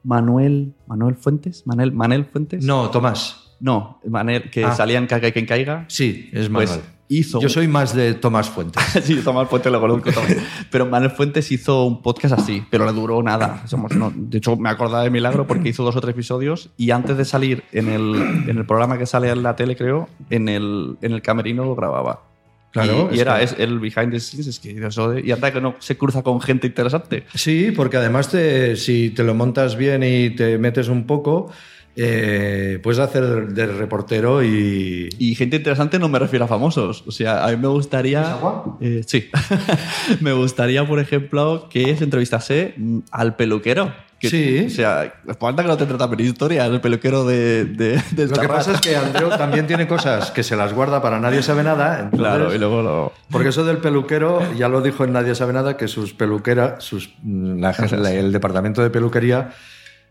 Manuel. ¿Manuel Fuentes? ¿Manel, Manel Fuentes? no, Tomás. No, Manel, que Ah. salía en Caiga y quien caiga. Sí, es Pues Manuel. Hizo. Yo soy más de Tomás Fuentes. sí, Tomás Fuentes lo conozco también. Pero Manuel Fuentes hizo un podcast así, pero le duró nada. Somos- no, de hecho, me acordaba de milagro porque hizo dos o tres episodios y antes de salir en el, en el programa que sale en la tele, creo, en el, en el camerino lo grababa. Claro, Y, era es el behind the scenes, es que eso de- y anda que no se cruza con gente interesante. Sí, porque además te, si te lo montas bien y te metes un poco, eh, puedes hacer de reportero y... Y gente interesante no me refiero a famosos. O sea, a mí me gustaría. Eh, sí. me gustaría, por ejemplo, que se entrevistase mm, al peluquero. Que- Sí. O sea, falta que no te trata de historia, el peluquero de, de- Lo que pasa es que Andreu también tiene cosas que se las guarda para nadie sabe nada. entonces- Claro, y luego lo. Porque eso del peluquero, ya lo dijo en Nadie sabe nada, que sus peluqueras, sus, mm, la- el departamento de peluquería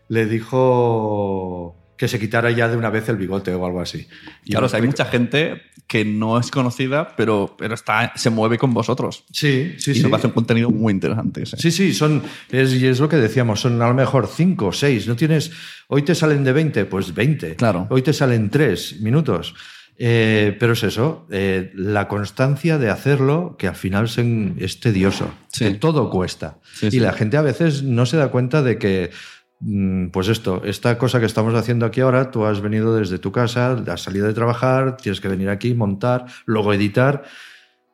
le dijo que se quitara ya de una vez el bigote o algo así. Y Claro, o me sea, hay mucha gente que no es conocida, pero, pero está, se mueve con vosotros. Sí, sí, y sí. nos hace un contenido muy interesante. ese. Sí, sí, son, es, y es lo que decíamos, son a lo mejor 5 o 6. No tienes, hoy te salen de 20, pues 20. Claro. Hoy te salen 3 minutos. Eh, pero es eso, eh, la constancia de hacerlo, que al final es tedioso, Sí. que todo cuesta. Sí, y sí. la gente a veces no se da cuenta de que, pues esto, esta cosa que estamos haciendo aquí ahora, tú has venido desde tu casa, has salido de trabajar, tienes que venir aquí, montar, luego editar,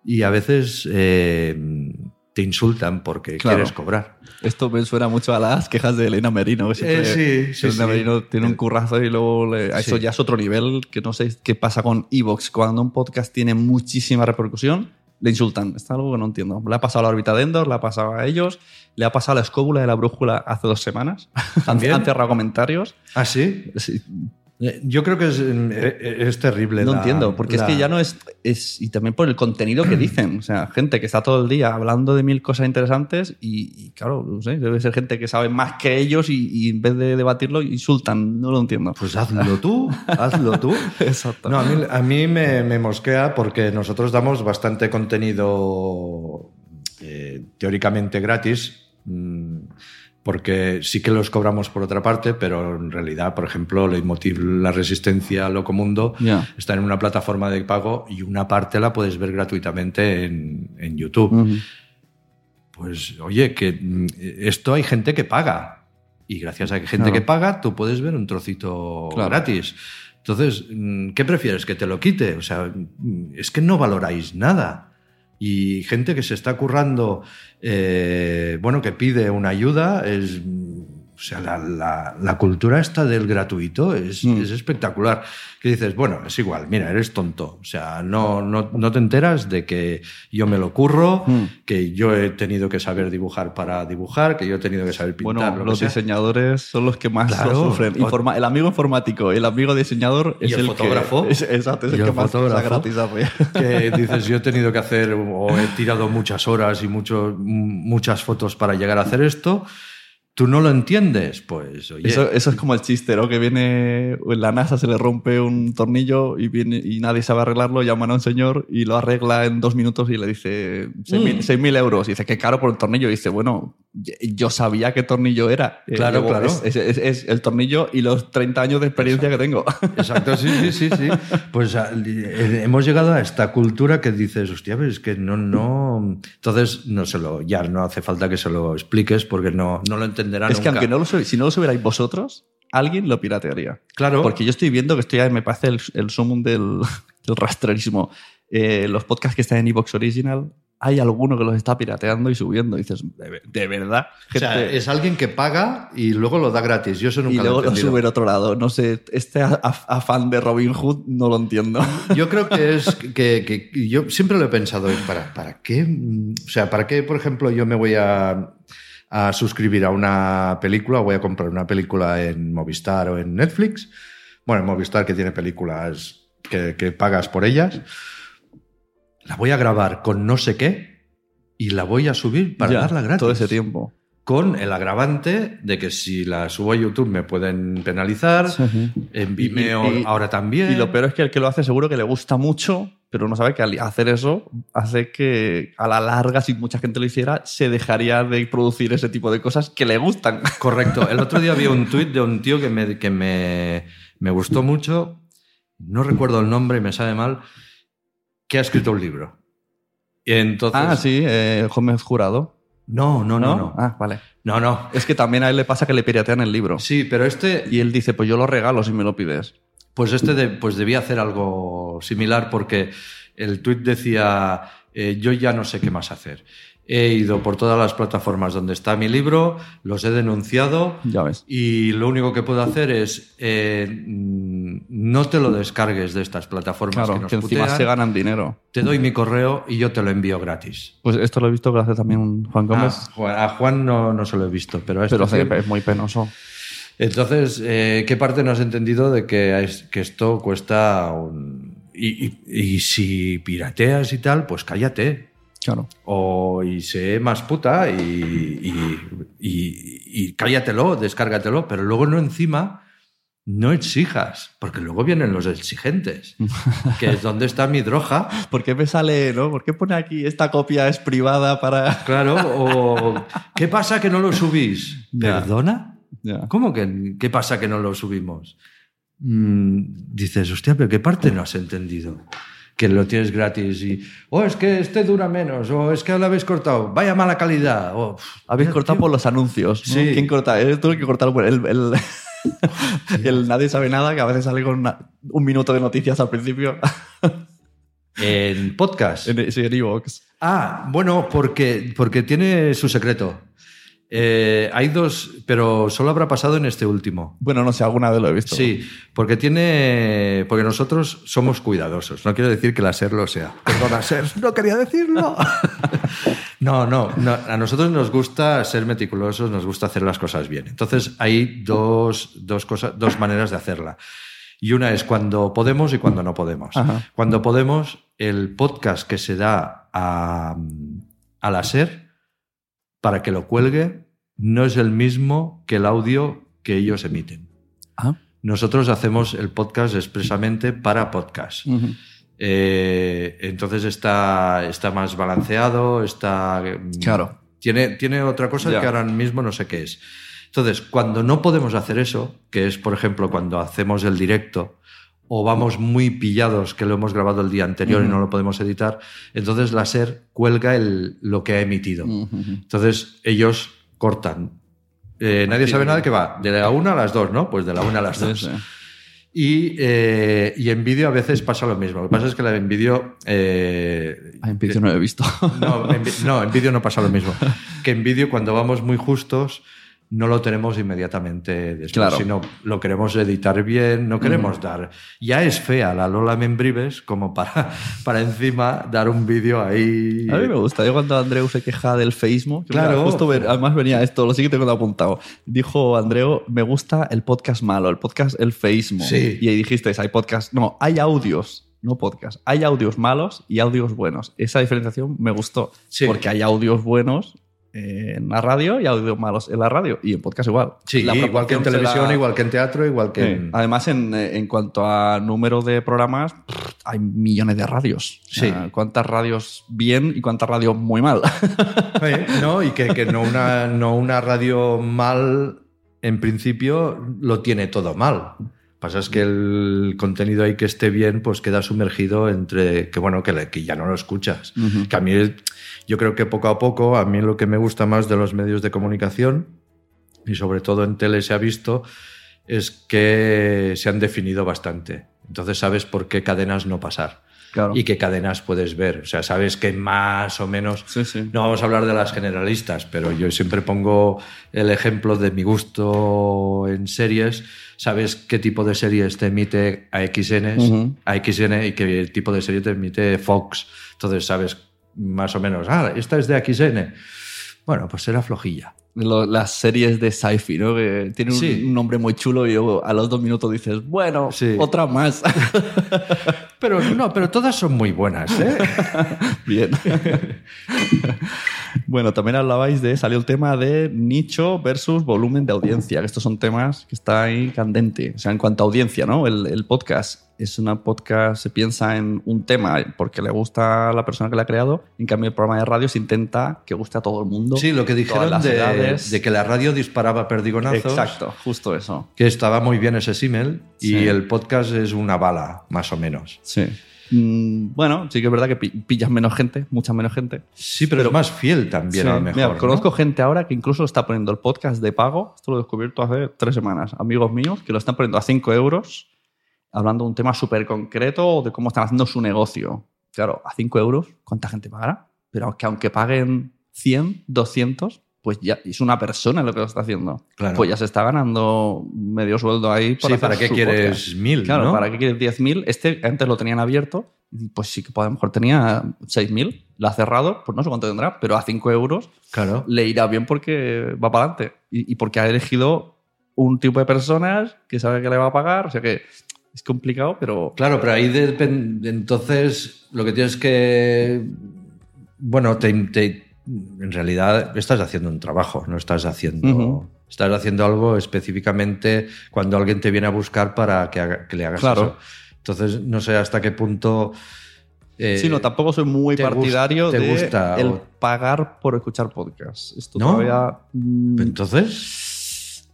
y a veces eh, te insultan porque Claro. quieres cobrar. Esto me suena mucho a las quejas de Elena Merino. que Eh, sí, sí, Elena sí. Merino tiene un currazo y luego le- a eso ya es otro nivel que no sé qué pasa con Evox. Cuando un podcast tiene muchísima repercusión, le insultan. Está algo que no entiendo. Le ha pasado a la órbita de Endor, le ha pasado a ellos, le ha pasado a la escóbula de la brújula hace dos semanas. ¿También? han cerrado comentarios. ¿Ah, sí? Sí, Yo creo que es, eh, es terrible. no la- entiendo, porque la- es que ya no es, es. Y también por el contenido que dicen. O sea, gente que está todo el día hablando de mil cosas interesantes y, y, claro, no sé, debe ser gente que sabe más que ellos y, y en vez de debatirlo insultan. No lo entiendo. Pues hazlo tú, hazlo tú. Exacto. No, a mí, a mí me, me mosquea porque nosotros damos bastante contenido eh, teóricamente gratis, mm, porque sí que los cobramos por otra parte, pero en realidad, por ejemplo, Leitmotiv La Resistencia Locomundo Ya. está en una plataforma de pago y una parte la puedes ver gratuitamente en, en YouTube. Pues oye, que mm, esto hay gente que paga. Y gracias a que gente Claro. que paga, tú puedes ver un trocito Claro. gratis. Entonces, mm, ¿qué prefieres? ¿Que te lo quite? O sea, mm, es que no valoráis nada. Y gente que se está currando, eh, bueno, que pide una ayuda, es, O sea, la, la- la cultura esta del gratuito es, Mm. es espectacular. Que dices, bueno, es igual, mira, eres tonto. O sea, no, no, no te enteras de que yo me lo curro, Mm. que yo he tenido que saber dibujar para dibujar, que yo he tenido que saber pintar. Bueno, lo los sea. diseñadores son los que más Claro. lo sufren. Informa- el amigo informático y el amigo diseñador Y es el el, fotógrafo. Que, es, exacto, es Y el el que más gratis apoya. que dices, yo he tenido que hacer o he tirado muchas horas y mucho, muchas fotos para llegar a hacer esto. ¿Tú no lo entiendes? Pues, oye, Eso, eso es como el chiste, ¿no? Que viene en la NASA, se le rompe un tornillo y, viene, y nadie sabe arreglarlo, llaman a un señor y lo arregla en dos minutos y le dice 6.000 Mm. 6.000 euros. Y dice, qué caro por el tornillo. Y dice, bueno, yo sabía qué tornillo era. Claro, claro. Es, es- es- es el tornillo y los 30 años de experiencia que tengo. Exacto, sí, sí, sí, sí. Pues eh, hemos llegado a esta cultura que dices, hostia, pero es que no, no. Entonces, no se lo, ya no hace falta que se lo expliques porque no, no lo es que aunque no lo sub- si no lo subierais vosotros, alguien lo piratearía. Claro. Porque yo estoy viendo que estoy me parece el, el sumum del, del rastrerismo. Eh, los podcasts que están en Evox Original, hay alguno que los está pirateando y subiendo. Y dices, ¿de, ve- de verdad? O sea, es alguien que paga y luego lo da gratis. Yo eso nunca y luego lo he lo entendido. sube en otro lado. No sé, este a- a- afán de Robin Hood no lo entiendo. Yo creo que es que, que yo siempre lo he pensado, ¿para, ¿para qué? O sea, ¿para qué, por ejemplo, yo me voy a, a suscribir a una película voy a comprar una película en Movistar o en Netflix? Bueno, en Movistar que tiene películas que, que pagas por ellas. La voy a grabar con no sé qué y la voy a subir para Ya, darla gratis. Todo ese tiempo. Con el agravante de que si la subo a YouTube me pueden penalizar. En Vimeo Y- y- ahora también. Y lo peor es que el que lo hace seguro que le gusta mucho, pero no sabe que al hacer eso hace que a la larga, si mucha gente lo hiciera, se dejaría de producir ese tipo de cosas que le gustan. Correcto. El otro día vi un tuit de un tío que me, que me, me gustó mucho. No recuerdo el nombre y me sabe mal. Que ha escrito un libro. Y entonces. ah, sí, eh, Gómez Jurado. No, no, no, no. Ah, vale. No, no. Es que también a él le pasa que le piratean el libro. Sí, pero este. Y él dice, pues yo lo regalo si me lo pides. Pues este de- pues debía hacer algo similar porque el tuit decía, eh, yo ya no sé qué más hacer. He ido por todas las plataformas donde está mi libro, los he denunciado Ya ves. y lo único que puedo hacer es eh, mm, no te lo descargues de estas plataformas que nos que encima putean. se ganan dinero. Te doy mi correo y yo te lo envío gratis. Pues esto lo he visto hace también Juan Gómez. Ah, Juan- a Juan no, no se lo he visto, pero a este pero es muy penoso. Entonces, eh, ¿qué parte no has entendido de que, es- que esto cuesta un... Y, y- y si pirateas y tal, pues cállate. Claro. O y sé más puta y, y, cállatelo, descárgatelo, pero luego no encima no exijas, porque luego vienen los exigentes, que es donde está mi droga. ¿Por qué me sale, no? ¿Por qué pone aquí esta copia es privada para...? Claro, o ¿qué pasa que no lo subís? ¿Perdona? Ya. ¿Cómo que qué pasa que no lo subimos? Mm, dices, hostia, pero ¿qué parte no has entendido? Que lo tienes gratis y, oh, es que este dura menos, o es que lo habéis cortado, vaya mala calidad. o, pff, Habéis cortado tío. por los anuncios. ¿no? Sí. ¿Quién corta? Tú el que cortar el, el, el Nadie sabe nada, que a veces sale con una- un minuto de noticias al principio. En podcast. en, sí, en iVoox. Ah, bueno, porque, porque tiene su secreto. Eh, hay dos, pero solo habrá pasado en este último. Bueno, no sé, alguna vez lo he visto. Sí, porque tiene. Porque nosotros somos cuidadosos. No quiero decir que la SER lo sea. Perdona, SER, no quería decirlo. no, no, no. A nosotros nos gusta ser meticulosos, nos gusta hacer las cosas bien. Entonces hay dos, dos, cosas, dos maneras de hacerla. Y una es cuando podemos y cuando no podemos. Ajá. Cuando podemos, el podcast que se da a, a la SER para que lo cuelgue no es el mismo que el audio que ellos emiten. Ah. Nosotros hacemos el podcast expresamente para podcast. Eh, entonces está, está más balanceado, está. mm, Claro. Tiene, tiene otra cosa Ya. que ahora mismo no sé qué es. Entonces, cuando no podemos hacer eso, que es, por ejemplo, cuando hacemos el directo o vamos muy pillados que lo hemos grabado el día anterior y no lo podemos editar, entonces la SER cuelga el, lo que ha emitido. Ujú. Entonces ellos cortan. Eh, nadie sabe nada que va de la una a las dos, ¿no? Pues de la una a las dos. sí. Y, eh, y en vídeo a veces pasa lo mismo. Lo que pasa es que la en vídeo. eh, Ah, en vídeo no lo he visto. no, en, vi- no, en vídeo no pasa lo mismo. Que en vídeo, cuando vamos muy justos, no lo tenemos inmediatamente después, Claro. sino lo queremos editar bien, no queremos dar... Ya es fea la Lola Membrives como para, para encima dar un vídeo ahí... A mí me gusta. Yo cuando Andreu se queja del mira, Claro. justo ver- además venía esto, lo siguiente que tengo apuntado. Dijo Andreu, me gusta el podcast malo, el podcast el Facebook. Sí. Y ahí dijiste, hay podcast, no, hay audios, no podcast. Hay audios malos y audios buenos. Esa diferenciación me gustó. Sí. Porque hay audios buenos en la radio y audios malos en la radio. Y en podcast igual. Sí, La igual que en televisión, igual que en teatro, igual que Sí. en... Además, en, eh, en cuanto a número de programas, pff, hay millones de radios. Sí. ¿Cuántas radios bien y cuántas radios muy mal? ¿no? Y que, que no, una, no una radio mal, en principio, lo tiene todo mal. Pasa es que el contenido ahí que esté bien, pues queda sumergido entre que, bueno, que, le- que ya no lo escuchas. Ujú. Que a mí, yo creo que poco a poco, a mí lo que me gusta más de los medios de comunicación, y sobre todo en tele se ha visto, es que se han definido bastante. Entonces sabes por qué cadenas no pasar Claro. y qué cadenas puedes ver. O sea, sabes que más o menos Sí, sí. no vamos a hablar de las generalistas, pero yo siempre pongo el ejemplo de mi gusto en series. Sabes qué tipo de series te emite AXN, Ujú. AXN y qué tipo de serie te emite Fox. Entonces sabes más o menos, ah, esta es de AXN. Bueno, pues será flojilla. Lo- las series de sci-fi, ¿no? Que tienen un, nombre muy chulo y luego a los dos minutos dices, bueno, Sí. otra más. Pero no, pero todas son muy buenas, ¿eh? Bien. bueno, también hablabais de, salió el tema de nicho versus volumen de audiencia, que estos son temas que está ahí candente. O sea, en cuanto a audiencia, ¿no? El, el podcast es una podcast, se piensa en un tema porque le gusta a la persona que la ha creado, en cambio el programa de radio se intenta que guste a todo el mundo. Sí, lo que dijeron las de, edades. de que la radio disparaba perdigonazos. Exacto, justo eso. Que estaba muy bien ese símil y Sí. el podcast es una bala, más o menos. Sí. Mm, bueno, sí que es verdad que pi- pillas menos gente, mucha menos gente. Sí, pero, es más fiel también Sí. a lo mejor. Mira, ¿no? conozco gente ahora que incluso está poniendo el podcast de pago. Esto lo he descubierto hace tres semanas. Amigos míos que lo están poniendo a 5 euros, hablando de un tema súper concreto o de cómo están haciendo su negocio. Claro, a 5 euros, ¿cuánta gente pagará? Pero que aunque paguen 100, 200, pues ya es una persona lo que lo está haciendo. Claro. Pues ya se está ganando medio sueldo ahí. por Sí, ¿para qué quieres mil, Claro, no? ¿para qué quieres 10.000? Este antes lo tenían abierto pues sí que a lo mejor tenía 6.000. Lo ha cerrado, pues no sé cuánto tendrá, pero a 5 euros Claro. le irá bien porque va para adelante y, y porque ha elegido un tipo de personas que sabe que le va a pagar. O sea que es complicado, pero Claro, pero ahí depende. Entonces, lo que tienes que. Bueno, te, te- en realidad estás haciendo un trabajo, no estás haciendo. Estás haciendo algo específicamente cuando alguien te viene a buscar para que, haga- que le hagas Claro. eso. Entonces, no sé hasta qué punto. eh, sí, no, tampoco soy muy te partidario te de gusta el o- pagar por escuchar podcasts. Esto ¿No? todavía... mm, Entonces,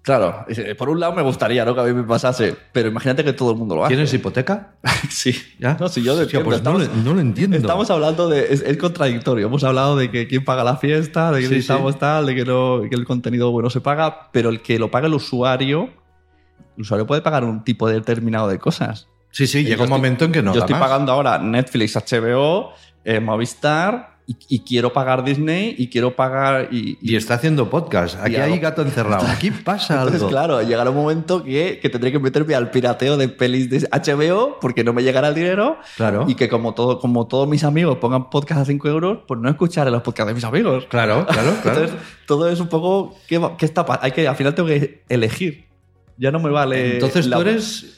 Claro, eh, por un lado me gustaría ¿no? que a mí me pasase, pero imagínate que todo el mundo lo hace. ¿tienes hipoteca? Sí, ¿Ya? No, si yo pues estamos- lo- no lo entiendo. Estamos hablando de. Es, es contradictorio. Hemos hablado de que quién paga la fiesta, de que Sí, necesitamos sí. tal, de que, no, que el contenido bueno se paga, pero el que lo paga el usuario, el usuario puede pagar un tipo determinado de cosas. Sí, sí, llega un momento en que no Yo estoy más. pagando ahora Netflix, HBO, eh, Movistar y, y quiero pagar Disney y quiero pagar. Y, Y está haciendo podcast. Aquí Y hay gato encerrado. Aquí pasa algo. Entonces, claro, llegará un momento que, que tendré que meterme al pirateo de pelis de HBO porque no me llegará el dinero. Claro. Y que como, todo, como todos mis amigos pongan podcast a 5 euros, pues no escucharé los podcasts de mis amigos. Claro, claro, claro. Entonces, todo es un poco. ¿qué, qué está hay que Al final tengo que elegir. Ya no me vale. Entonces la- tú eres.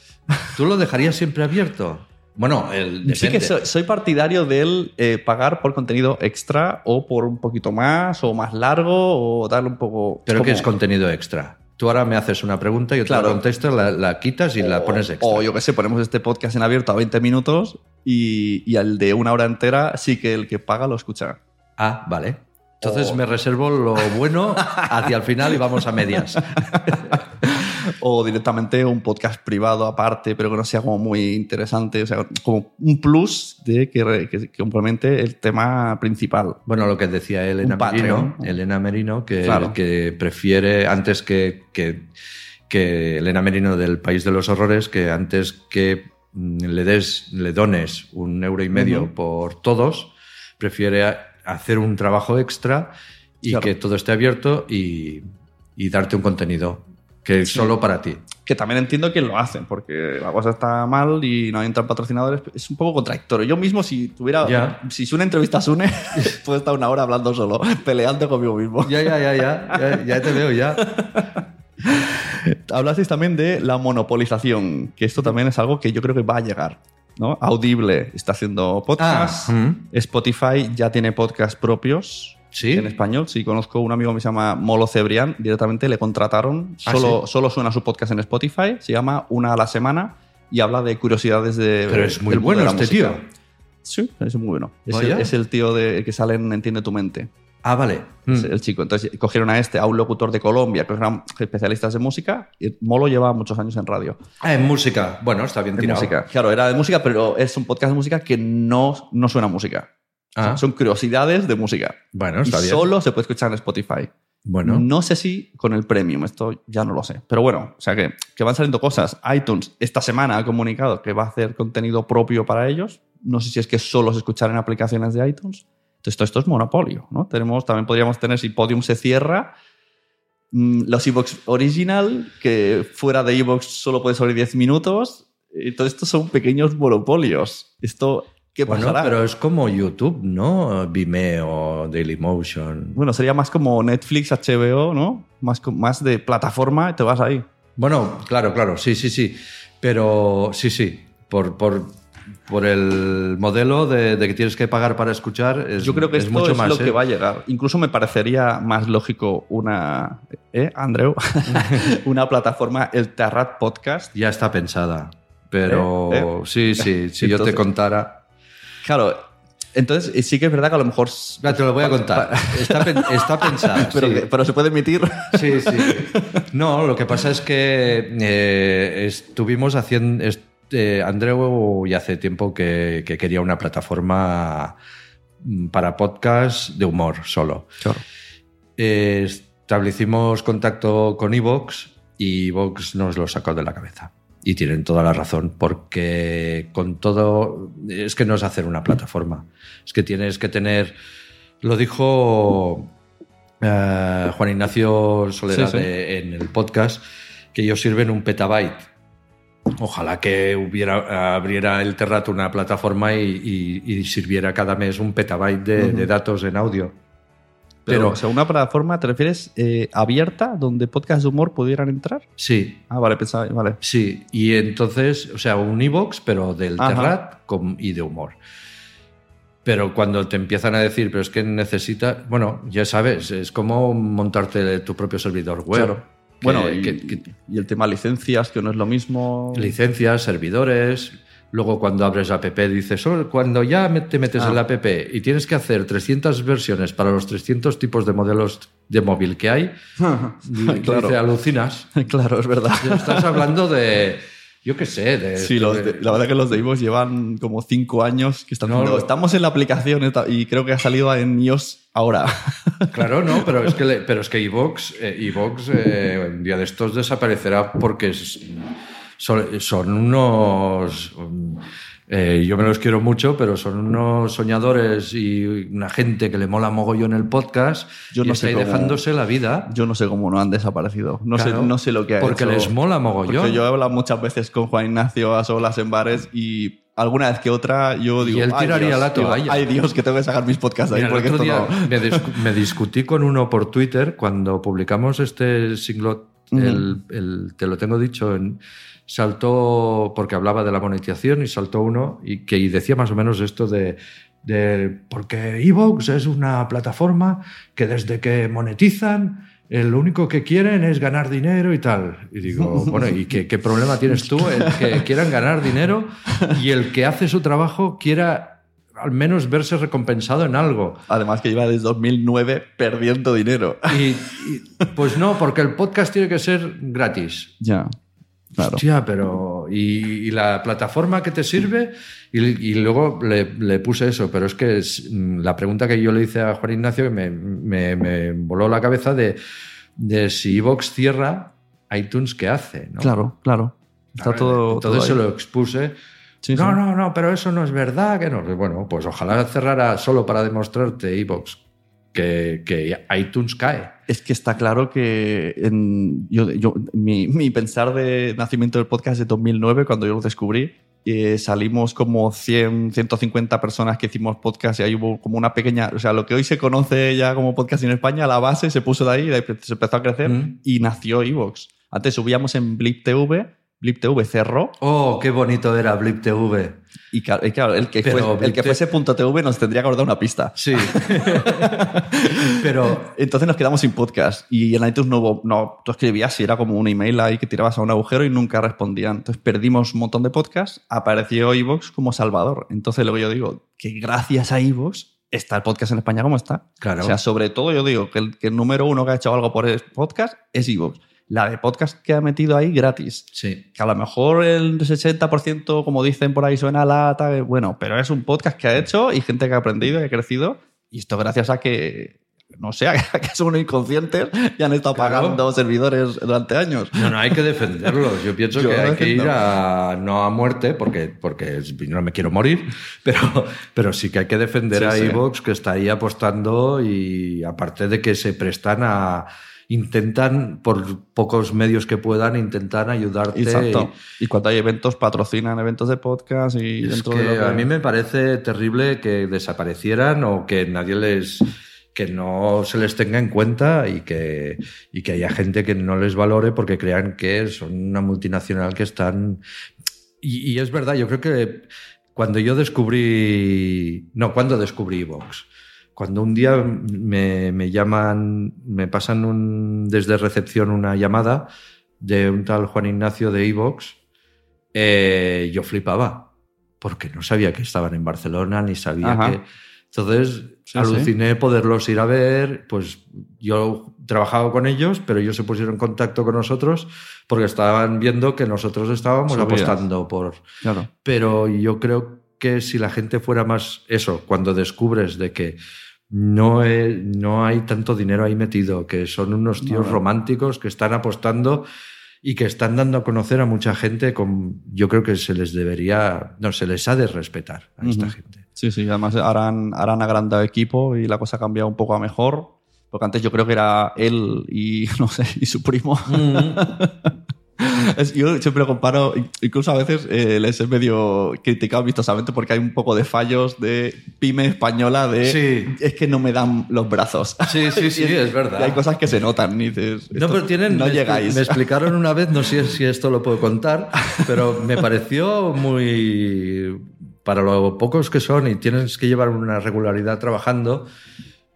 ¿Tú lo dejarías siempre abierto? Bueno, el, Sí que soy, soy partidario del eh, pagar por contenido extra o por un poquito más o más largo o darle un poco... Pero como- que es contenido extra. Tú ahora me haces una pregunta, yo te Claro. la contesto, la, la quitas y la pones extra. O yo qué sé, ponemos este podcast en abierto a 20 minutos y, y al de una hora entera sí que el que paga lo escucha. Ah, vale. Entonces O- me reservo lo bueno hacia el final y vamos a medias. O directamente un podcast privado aparte, pero que no sea como muy interesante. O sea, como un plus de que, que- que complemente el tema principal. Bueno, lo que decía Elena. Merino, Elena Merino, que, Claro. que prefiere, antes que, que, que Elena Merino del País de los Horrores, que antes que mm, le des, le dones un euro y medio por todos, prefiere hacer un trabajo extra y Claro. que todo esté abierto y, y darte un contenido que es solo para ti. Que también entiendo que lo hacen, porque la cosa está mal y no entran patrocinadores. Es un poco contradictorio. Yo mismo, si tuviera. Ya. Si Sune entrevista a Sune, puedo estar una hora hablando solo, peleando conmigo mismo. Ya, ya, ya, ya, ya, ya te veo, ya. Hablasteis también de la monopolización, que esto también es algo que yo creo que va a llegar. ¿no? Audible está haciendo podcast. Ah. Spotify ya tiene podcasts propios. ¿Sí? En español, sí, conozco un amigo que se llama Molo Cebrián, directamente le contrataron, ¿Ah, solo, sí? solo suena su podcast en Spotify, se llama Una a la semana y habla de curiosidades de... Pero es muy bueno este música. tío. Sí, es muy bueno. Es el, es el tío de, que sale en Entiende tu mente. Ah, vale. Mm. el chico. Entonces cogieron a este, a un locutor de Colombia, que eran especialistas de música, y Molo lleva muchos años en radio. Ah, en música. Bueno, está bien De tirado. música. Claro, era de música, pero es un podcast de música que no, no suena a música. O sea, Ah. son curiosidades de música. Bueno, y bien. solo se puede escuchar en Spotify. Bueno. No sé si con el premium, esto ya no lo sé. Pero bueno, o sea que, que van saliendo cosas. iTunes esta semana ha comunicado que va a hacer contenido propio para ellos. No sé si es que solo se escuchar en aplicaciones de iTunes. Entonces, todo esto es monopolio, ¿no? Tenemos, también podríamos tener, si Podium se cierra, mm, los Evox Original, que fuera de Evox solo puede salir 10 minutos. Y todo esto son pequeños monopolios. Esto, ¿qué Bueno, pero es como YouTube, ¿no? Vimeo, Dailymotion. Bueno, sería más como Netflix, HBO, ¿no? Más, más de plataforma y te vas ahí. Bueno, claro, claro, sí, sí, sí. Pero sí, sí. Por, por, por el modelo de, de que tienes que pagar para escuchar, es, Yo creo que es esto mucho es más. lo ¿eh? que va a llegar. Incluso me parecería más lógico una, ¿eh, Andreu? una plataforma, el Terrat Podcast. Ya está pensada. Pero ¿Eh? ¿Eh? sí, sí, si yo te contara. Claro, entonces eh, sí que es verdad que a lo mejor... Ya te lo voy a contar. Está, pen- está pensada. pero, sí. que- pero se puede emitir. Sí, sí. No, lo que pasa es que eh, estuvimos haciendo. eh, Andreu ya hace tiempo que, que quería una plataforma mm, para podcast de humor solo. Eh, establecimos contacto con Evox y Evox nos lo sacó de la cabeza. Y tienen toda la razón, porque con todo. Es que no es hacer una plataforma. Es que tienes que tener. Lo dijo eh, Juan Ignacio Soledad Sí, sí. de- en el podcast, que ellos sirven un petabyte. Ojalá que hubiera, abriera el Terrat una plataforma y, y- y sirviera cada mes un petabyte de, de datos en audio. Pero, Pero o sea, una plataforma, ¿te refieres eh, abierta donde podcasts de humor pudieran entrar? sí, Ah, vale, pensaba, vale. sí. Y entonces, o sea, un iVoox, pero del Ajá. Terrat con- y de humor. Pero cuando te empiezan a decir, pero es que necesitas, bueno, ya sabes, es como montarte tu propio servidor web. Claro. Que- Bueno, y, que- que- y el tema licencias, que no es lo mismo. licencias, servidores. Luego cuando abres la app dices, "Oh, cuando ya te metes Ah. en la app y tienes que hacer 300 versiones para los 300 tipos de modelos de móvil que hay, Claro. dice, alucinas. claro, es verdad. Estás hablando de, yo qué sé, de... Sí, los de- la verdad que los de iVoox llevan como cinco años que están No, diciendo, lo- estamos en la aplicación y creo que ha salido en iOS ahora. Claro, no, pero es que, le- pero es que iVox, eh, eh, un día de estos desaparecerá porque es- son, son unos... eh, yo me los quiero mucho, pero son unos soñadores y una gente que le mola mogollón el podcast Yo y no está sé ahí cómo- dejándose la vida. Yo no sé cómo no han desaparecido. No, Claro, sé, no sé lo que ha Porque hecho. les mola mogollón. Porque yo he hablado muchas veces con Juan Ignacio a solas en bares y alguna vez que otra yo digo. él "Ay, tiraría Dios", la digo, toalla. Ay Dios, que tengo que sacar mis podcasts ahí Mira, el porque otro esto día no. me discutí con uno por Twitter cuando publicamos este singlot, El, el- te lo tengo dicho, en- saltó porque hablaba de la monetización y saltó uno y que y decía más o menos esto de, de porque Evox es una plataforma que desde que monetizan lo único que quieren es ganar dinero y tal. Y digo, bueno, ¿y qué, qué problema tienes tú el que quieran ganar dinero y el que hace su trabajo quiera al menos verse recompensado en algo? Además que lleva desde 2009 perdiendo dinero. Y, y- pues no, porque el podcast tiene que ser gratis. Ya, claro. Hostia, pero. Y, y la plataforma que te sirve. Y, y luego le, le puse eso, pero es que es, la pregunta que yo le hice a Juan Ignacio me, me- me voló la cabeza de, de si Evox cierra, iTunes, ¿qué hace? ¿no? Claro, claro. Está todo. Entonces todo se lo expuse. Sí, no, sí. no, no, pero eso no es verdad. que no. Bueno, pues ojalá cerrara solo para demostrarte Evox que, que iTunes cae. Es que está claro que en- yo, yo- mi, mi pensar de nacimiento del podcast de 2009, cuando yo lo descubrí. eh, salimos como 100, 150 personas que hicimos podcast y ahí hubo como una pequeña, o sea, lo que hoy se conoce ya como podcast en España, la base se puso de ahí, de ahí se empezó a crecer Mm. y nació Evox. Antes subíamos en Blip TV, Blip TV cerró Oh, qué bonito era Blip TV. y claro, y claro, el, que Pero fuese, el que fuese punto .tv nos tendría que haber dado una pista. Sí. Pero Entonces nos quedamos sin podcast y en iTunes no hubo, no, tú escribías y era como un email ahí que tirabas a un agujero y nunca respondían. Entonces perdimos un montón de podcasts, apareció iVoox como salvador. Entonces luego yo digo que gracias a iVoox está el podcast en España como está. Claro. O sea, sobre todo yo digo que el, que el número uno que ha hecho algo por el podcast es iVoox. La de podcast que ha metido ahí gratis. sí. Que a lo mejor el 60%, como dicen por ahí, suena a lata. eh, Bueno, pero es un podcast que ha hecho y gente que ha aprendido y ha crecido. Y esto gracias a que, no sé, a que son inconscientes y han estado Claro. pagando servidores durante años. No, no, hay que defenderlos. Yo pienso Yo que hay que ir a, no a muerte, porque, porque no me quiero morir, pero, pero sí que hay que defender Sí, a sí. Evox, que está ahí apostando y aparte de que se prestan a... Intentan, por pocos medios que puedan, intentar ayudarte. Exacto. Y cuando hay eventos, patrocinan eventos de podcast y Es dentro que de lo que- a mí me parece terrible que desaparecieran o que nadie les que no se les tenga en cuenta y que, y que haya gente que no les valore porque crean que son una multinacional que están... Y, y es verdad, yo creo que cuando yo descubrí... No, cuando descubrí Vox. Cuando un día me, me llaman, me pasan un, desde recepción una llamada de un tal Juan Ignacio de Evox, eh, yo flipaba, porque no sabía que estaban en Barcelona, ni sabía Ajá. que... Entonces Sí, aluciné poderlos ir a ver, pues yo trabajaba con ellos, pero ellos se pusieron en contacto con nosotros porque estaban viendo que nosotros estábamos Subidas. apostando por... Claro. Pero yo creo que si la gente fuera más eso, cuando descubres de que no, he- no hay tanto dinero ahí metido, que son unos tíos No. románticos que están apostando y que están dando a conocer a mucha gente, con, yo creo que se les debería, no, se les ha de respetar a esta Ujú. gente. Sí, sí, además ahora han agrandado equipo y la cosa ha cambiado un poco a mejor. Porque antes yo creo que era él y, no sé, y su primo. Es- yo siempre comparo, incluso a veces eh, les he medio criticado vistosamente porque hay un poco de fallos de pyme española de Sí. es que no me dan los brazos. Sí, sí, sí, es verdad. Y hay cosas que se notan. y dices, No, pero tienen. No me, llegáis. Me explicaron una vez, no sé si esto lo puedo contar, pero me pareció muy. Para lo pocos que son y tienes que llevar una regularidad trabajando,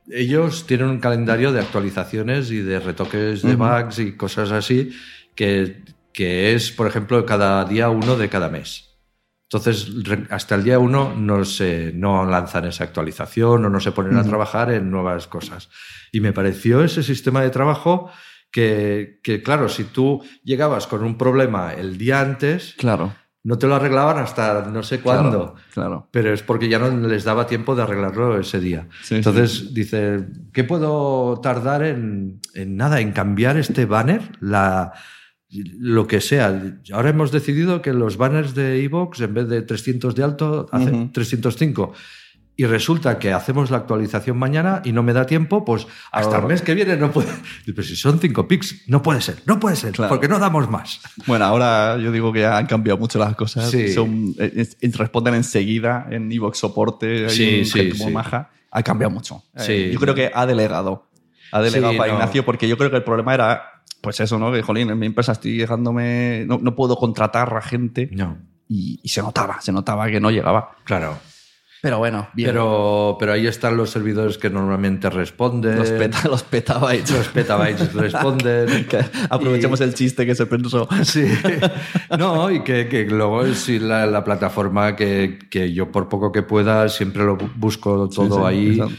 ellos tienen un calendario de actualizaciones y de retoques de bugs y cosas así que, que es, por ejemplo, cada día uno de cada mes. Entonces, hasta el día uno no, se, no lanzan esa actualización o no se ponen a trabajar en nuevas cosas. Y me pareció ese sistema de trabajo que, que, claro, si tú llegabas con un problema el día antes, Claro. no te lo arreglaban hasta no sé cuándo. Claro. claro. Pero es porque ya no les daba tiempo de arreglarlo ese día. Sí, Entonces dice, ¿qué puedo tardar en, en nada, en cambiar este banner? La, lo que sea. Ahora hemos decidido que los banners de Evox, en vez de 300 de alto, hace Ujú. 305. Y resulta que hacemos la actualización mañana y no me da tiempo, pues hasta el mes que viene no puede. Pero si son 5 pics, no puede ser, no puede ser, Claro. porque no damos más. Bueno, ahora yo digo que ya han cambiado mucho las cosas. Sí. Son, eh, responden enseguida en Evox soporte. Sí, sí, sí. maja. Ha cambiado mucho. Eh, Sí. yo creo que ha delegado. Ha delegado para no. Ignacio porque yo creo que el problema era, pues eso, ¿no? Que, jolín, en mi empresa estoy dejándome, no, no puedo contratar a gente No, y, y se notaba, se notaba que no llegaba. claro. Pero bueno, bien. Pero, pero ahí están los servidores que normalmente responden. los, peta, los petabytes. Los petabytes responden. Aprovechemos Y- el chiste que se pensó. Sí. No, y que, que luego sí la, la plataforma que, que yo por poco que pueda siempre lo bu- busco todo Sí, sí, ahí. exacto.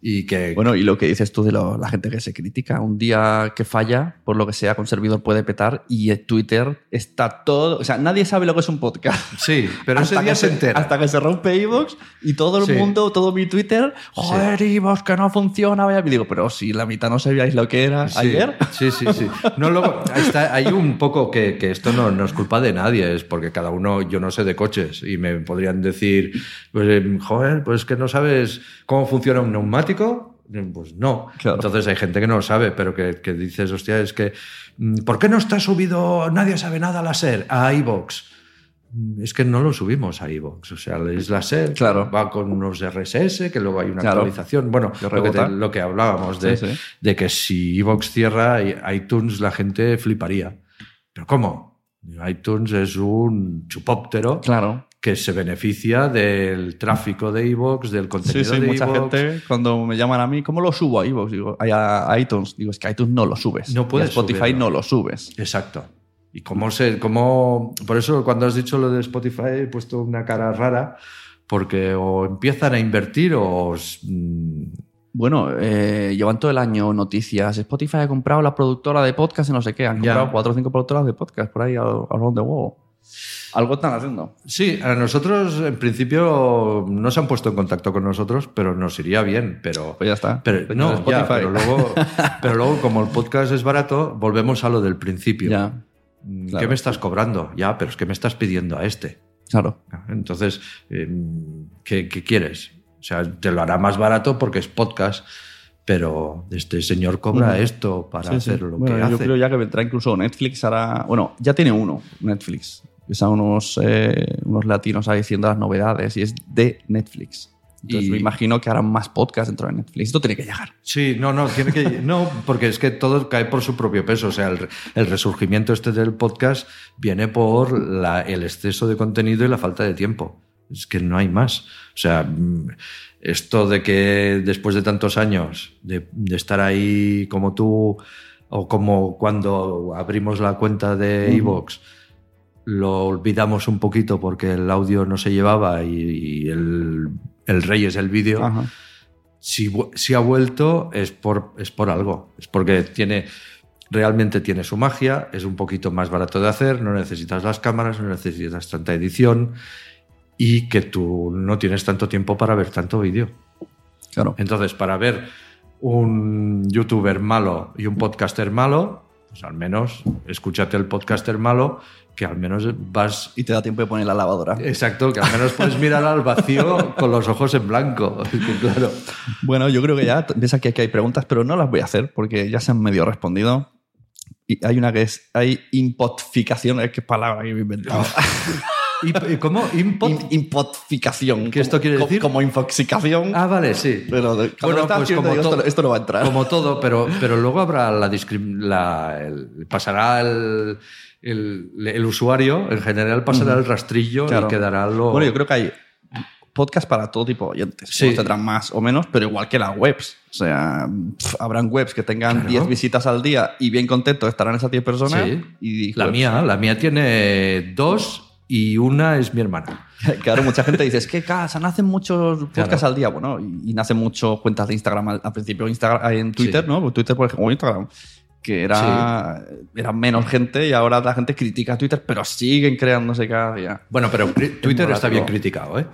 Y que. Bueno, y lo que dices tú de lo- la gente que se critica, un día que falla, por lo que sea, con servidor puede petar y Twitter está todo. O sea, nadie sabe lo que es un podcast. sí, pero ese Hasta día que se entera. Hasta que se rompe Evox y todo el Sí. mundo, todo mi Twitter, joder, Evox, que no funciona. Vaya. Y digo, pero si la mitad no sabíais lo que era Sí, ayer. Sí, sí, sí. No, luego, está, hay un poco que, que esto no, no es culpa de nadie, es porque cada uno, yo no sé de coches y me podrían decir, pues, eh, joder, pues que no sabes cómo funciona un neumático. Pues no. Entonces hay gente que no lo sabe, pero que, que dices, hostia, es que, mm, ¿por qué no está subido Nadie sabe nada a la SER, a iVox? Mm, Es que no lo subimos a iVox. O sea, es la SER, Claro. va con unos RSS, que luego hay una Claro. actualización. Bueno, lo que, te- lo que hablábamos de, Sí, sí. de que si iVox cierra, iTunes la gente fliparía. ¿Pero cómo? iTunes es un chupóptero Claro. Que se beneficia del tráfico de iVoox, del Sí, contenido sí, de mucha gente cuando me llaman a mí, ¿cómo lo subo a iVoox? Digo, a, iTunes. Digo, es que iTunes no lo subes. No Y a puedes Spotify subirlo. no lo subes. Exacto. Y cómo se, cómo, por eso cuando has dicho lo de Spotify he puesto una cara rara, porque o empiezan a invertir o os- mm, Bueno, eh, llevan todo el año noticias. Spotify ha comprado la productora de podcast y no sé qué. Han Ya. comprado cuatro o cinco productoras de podcast por ahí al- around the world. Algo están haciendo. Sí, a nosotros en principio no se han puesto en contacto con nosotros, pero nos iría bien. Pero, Pues ya está. pero no, ya, pero luego, pero luego como el podcast es barato, volvemos a lo del principio. Ya, Mm, ¿Qué me estás cobrando? Ya, pero es que me estás pidiendo a este. claro. Entonces, eh, ¿qué, qué quieres? O sea, te lo hará más barato porque es podcast, pero este señor cobra esto para Sí, sí. hacer lo Bueno, que yo hace. creo ya que vendrá incluso Netflix hará. Bueno, ya tiene uno, Netflix. Que son unos, eh, unos latinos ahí diciendo las novedades y es de Netflix. Entonces Y- me imagino que harán más podcasts dentro de Netflix. Esto tiene que llegar. Sí, no, no, tiene que. No, porque es que todo cae por su propio peso. O sea, el, el resurgimiento este del podcast viene por la- el exceso de contenido y la falta de tiempo. Es que no hay más. O sea, mm, esto de que después de tantos años de, de estar ahí como tú, o como cuando abrimos la cuenta de. Evox, lo olvidamos un poquito porque el audio no se llevaba y, y el, el rey es el vídeo si, ha vuelto es por, es por algo. Es porque tiene, realmente tiene su magia, es un poquito más barato de hacer, no necesitas las cámaras, no necesitas tanta edición y que tú no tienes tanto tiempo para ver tanto vídeo. Claro. Entonces, para ver un youtuber malo y un podcaster malo, pues al menos escúchate el podcaster malo, que al menos vas Y te da tiempo de poner la lavadora. Exacto, que al menos puedes mirar al vacío con los ojos en blanco. Claro. Bueno, yo creo que ya ves aquí que hay preguntas, pero no las voy a hacer porque ya se han medio respondido. Y hay una que es, hay impotficación, es que palabra que me he inventado. ¿Y, y cómo? ¿Impot? Impotficación. ¿Qué esto quiere decir? Como infoxicación. Ah, vale, sí. pero de- lo estás haciendo, digo, esto, esto no va a entrar. Como todo, pero, pero luego habrá la, discrim- la el- pasará el, el, el usuario, en general pasará el rastrillo Claro. y quedará lo... Bueno, yo creo que hay podcast para todo tipo de oyentes. Sí. Tendrán más o menos, pero igual que las webs. O sea, pf, habrán webs que tengan Claro. 10 visitas al día y bien contentos estarán esas 10 personas. Sí. Y La mía, la mía tiene dos y una es mi hermana. Claro, mucha gente dice, es que casa, nacen muchos podcasts Claro. al día. Bueno, y, y nacen muchos cuentas de Instagram al, al principio, Instagram, en Twitter, Sí. ¿no? Twitter, por ejemplo, o Instagram, que era, era menos gente y ahora la gente critica a Twitter, pero siguen creándose cada día. Bueno, pero Twitter está bien criticado, ¿eh?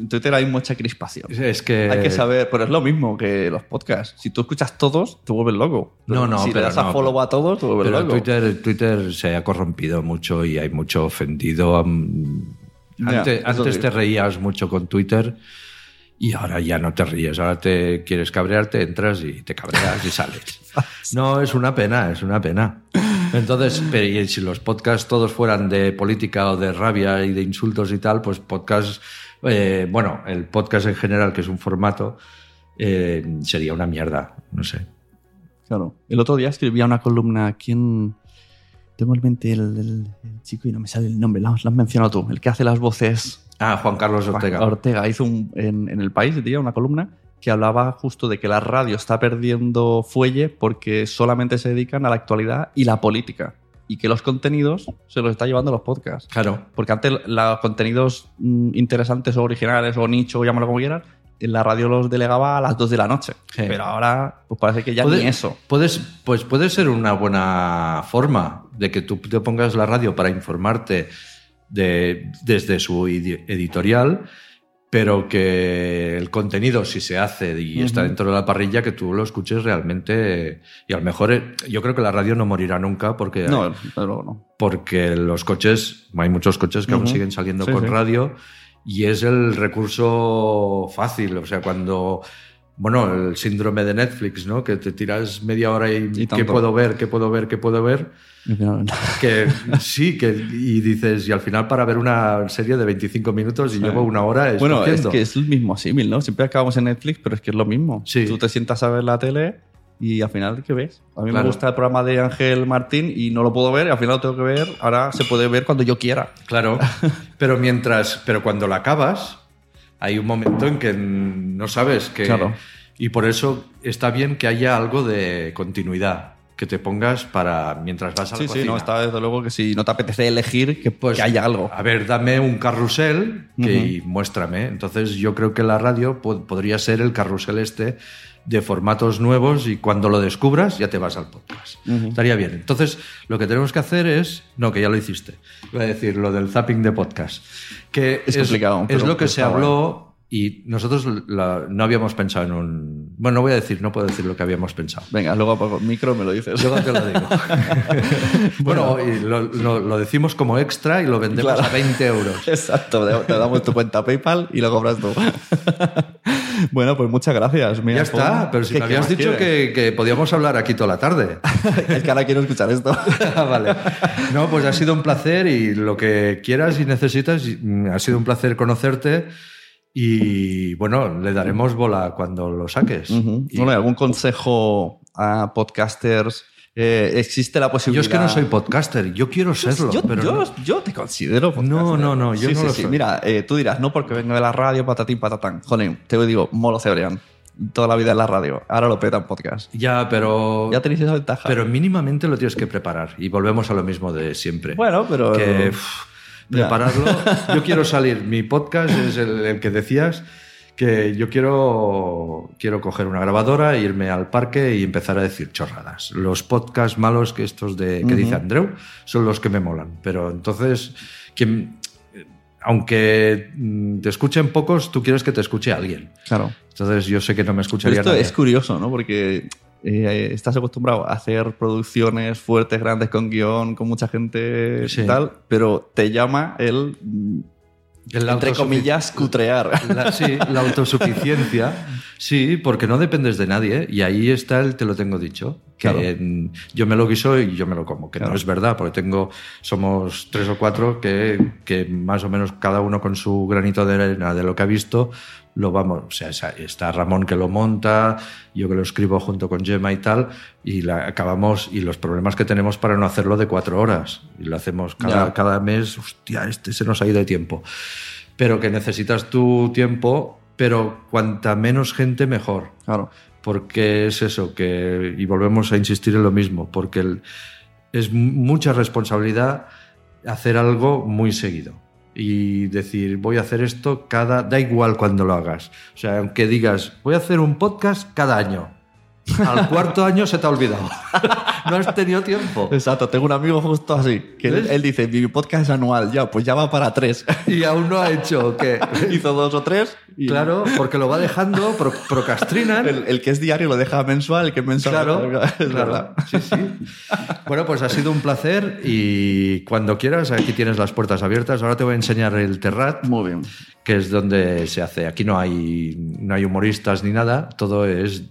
En Twitter hay mucha crispación. Es que... Hay que saber, pero es lo mismo que los podcasts. Si tú escuchas todos, te vuelves loco. No, no, si pero le das a follow a todos, te vuelves Pero loco. Twitter, Twitter se ha corrompido mucho y hay mucho ofendido. Antes, antes te reías mucho con Twitter y ahora ya no te ríes. Ahora te quieres cabrear, te entras y te cabreas y sales. No, es una pena, es una pena. Entonces, pero y si los podcasts todos fueran de política o de rabia y de insultos y tal, pues podcasts, eh, bueno, el podcast en general, que es un formato, eh, sería una mierda, no sé. Claro. El otro día escribía una columna. ¿Quién.? Tengo en mente el, el- el chico y no me sale el nombre. Lo lo has mencionado tú. El que hace las voces. Ah, Juan Carlos Ortega. Ortega hizo un- en, en El País, tío, una columna que hablaba justo de que la radio está perdiendo fuelle porque solamente se dedican a la actualidad y la política. Y que los contenidos se los está llevando los podcasts. Claro. Porque antes los contenidos mm, interesantes o originales o nicho, llámalo como quieras, en la radio los delegaba a las 2 de la noche. Sí. Pero ahora pues parece que ya Puede- ni eso. Puedes, pues puede ser una buena forma de que tú te pongas la radio para informarte de, desde su edi- editorial, pero que el contenido, si se hace y está dentro de la parrilla, que tú lo escuches realmente. Y a lo mejor eh, yo creo que la radio no morirá nunca porque, No, pero no. porque los coches, hay muchos coches que aún siguen saliendo Sí, con sí. radio y es el recurso fácil. O sea, cuando bueno, el síndrome de Netflix, ¿no? Que te tiras media hora y, Y ¿qué puedo ver? ¿Qué puedo ver? ¿Qué puedo ver? Y Que sí, que y dices, y al final para ver una serie de 25 minutos y llevo una hora Bueno, es que es el mismo símil, ¿no? Siempre acabamos en Netflix, pero es que es lo mismo. Sí. Tú te sientas a ver la tele y al final, ¿qué ves? A mí Claro. me gusta el programa de Ángel Martín y no lo puedo ver, y al final lo tengo que ver. Ahora se puede ver cuando yo quiera. Claro, pero mientras, pero cuando la acabas, hay un momento en que no sabes que... Claro. Y por eso está bien que haya algo de continuidad, que te pongas para mientras vas a la Sí, sí, no, está desde luego que si no te apetece elegir, que, Pues, que haya algo. A ver, dame un carrusel que, y muéstrame. Entonces yo creo que la radio po- podría ser el carrusel este de formatos nuevos y cuando lo descubras ya te vas al podcast. Estaría bien. Entonces lo que tenemos que hacer es... No, que ya lo hiciste. Iba a decir lo del zapping de podcast. Que Es complicado, Es pero lo que se habló y nosotros la- no habíamos pensado en un... Bueno, no voy a decir, no puedo decir lo que habíamos pensado. Venga, luego apago el micro me lo dices. Luego te lo digo. bueno, y lo, lo- lo decimos como extra y lo vendemos Claro. a 20 euros. Exacto, te- damos tu cuenta PayPal y lo cobras tú. bueno, pues muchas gracias. Mira, Ya está, pero si ¿qué- me habías dicho que, que podíamos hablar aquí toda la tarde. es que ahora quiero escuchar esto. Vale. No, pues ha sido un placer y lo que quieras y necesitas, mm, ha sido un placer conocerte y bueno, le daremos bola cuando lo saques. Ujú. Y- Bueno, ¿algún consejo a podcasters? Eh, ¿Existe la yo posibilidad? es que no soy podcaster, yo quiero serlo, Yo, pero yo- no. yo te considero podcaster. No, no, no, yo Sí, no sí, lo sí. soy. Mira, eh, tú dirás, no porque vengo de la radio, patatín, patatán. Joder, te digo, Molo Cebrián. Toda la vida en la radio. Ahora lo peta en podcast. Ya, pero... Ya tenéis esa ventaja. Pero mínimamente lo tienes que preparar y volvemos a lo mismo de siempre. Bueno, pero- Que uf, Prepararlo. Yo quiero salir. Mi podcast es el, el que decías que yo quiero, quiero coger una grabadora, irme al parque y empezar a decir chorradas. Los podcasts malos que estos de que dice Andreu son los que me molan. Pero entonces, quien, aunque te escuchen pocos, tú quieres que te escuche alguien. Claro. Entonces yo sé que no me Pero escucharía esto nadie. es curioso, ¿no? Porque eh, estás acostumbrado a hacer producciones fuertes, grandes, con guion, con mucha gente Sí. y tal, pero te llama el, El entre comillas, cutrear. La- sí, la autosuficiencia. Sí, porque no dependes de nadie. Y ahí está el te lo tengo dicho. Que Claro. yo me lo guiso y yo me lo como. Que Claro. no es verdad, porque tengo, somos tres o cuatro que, que más o menos cada uno con su granito de arena de lo que ha visto, lo vamos. O sea, está Ramón que lo monta, yo que lo escribo junto con Gemma y tal, y la acabamos. Y los problemas que tenemos para no hacerlo de cuatro horas. Y lo hacemos cada, cada mes, hostia, este se nos ha ido de tiempo pero que necesitas tu tiempo, pero cuanta menos gente mejor. Claro. Porque es eso, que, y volvemos a insistir en lo mismo, porque el- es mucha responsabilidad hacer algo muy seguido. Y decir, voy a hacer esto cada. Da igual cuando lo hagas. O sea, aunque digas, voy a hacer un podcast cada año. Al cuarto año se te ha olvidado. no has tenido tiempo. Exacto, tengo un amigo justo así, que él, dice, mi podcast es anual, ya, pues ya va para tres. Y aún no ha hecho que. Hizo dos o tres. y- Claro, porque lo va dejando, pro- procrastinan. El, el que es diario lo deja mensual, el que es mensual. Claro, es claro. verdad. Sí, sí. Bueno, pues ha sido un placer y cuando quieras, aquí tienes las puertas abiertas. Ahora te voy a enseñar el Terrat, Muy bien. Que es donde se hace. Aquí no hay, no hay humoristas ni nada, todo es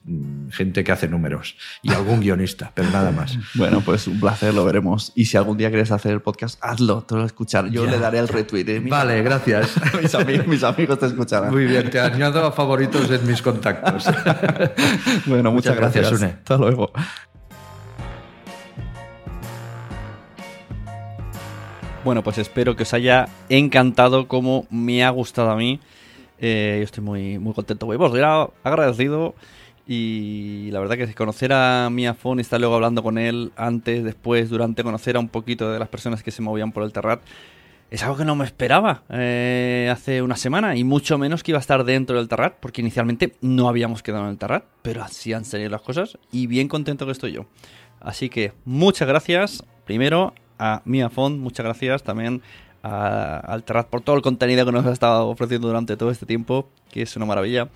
gente que hace números y algún guionista, pero nada más. Bueno, pues un placer, lo veremos. Y si algún día quieres hacer el podcast, hazlo, te lo escuchar. Yo Ya. le daré el retweet. ¿eh? Vale, gracias. mis, amigos, mis amigos te escucharán. Muy bien, te añado a favoritos en mis contactos. Bueno, muchas, Muchas gracias, gracias. Sune. Hasta luego. Bueno, pues espero que os haya encantado como me ha gustado a mí. Eh, yo estoy muy, muy contento. Voy, pues, agradecido y la verdad que conocer a Mia Fon y estar luego hablando con él antes, después, durante, conocer a un poquito de las personas que se movían por el Terrat, es algo que no me esperaba eh, hace una semana y mucho menos que iba a estar dentro del Terrat, porque inicialmente no habíamos quedado en el Terrat, pero así han salido las cosas y bien contento que estoy yo. Así que muchas gracias, primero a Mia Font, muchas gracias también a- al Terrat por todo el contenido que nos ha estado ofreciendo durante todo este tiempo, que es una maravilla.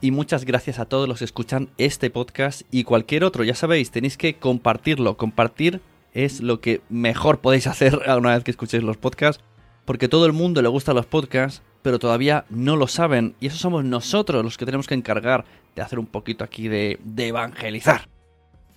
Y muchas gracias a todos los que escuchan este podcast y cualquier otro. Ya sabéis, tenéis que compartirlo. Compartir es lo que mejor podéis hacer una vez que escuchéis los podcasts. Porque todo el mundo le gustan los podcasts, pero todavía no lo saben. Y eso somos nosotros los que tenemos que encargar de hacer un poquito aquí de evangelizar.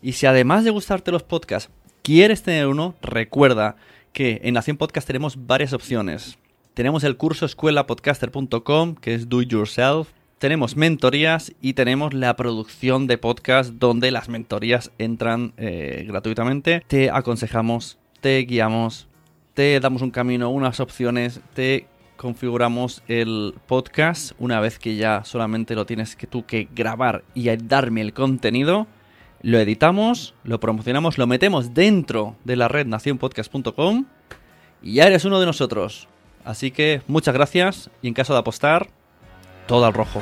Y si además de gustarte los podcasts, quieres tener uno, recuerda que en Nación Podcast tenemos varias opciones. Tenemos el curso escuelapodcaster.com, que es do it yourself. Tenemos mentorías y tenemos la producción de podcast donde las mentorías entran eh, gratuitamente. Te aconsejamos, te guiamos, te damos un camino, unas opciones, te configuramos el podcast una vez que ya solamente lo tienes que tú que grabar y darme el contenido. Lo editamos, lo promocionamos, lo metemos dentro de la red nacionpodcast.com y ya eres uno de nosotros. Así que muchas gracias y en caso de apostar, todo al rojo.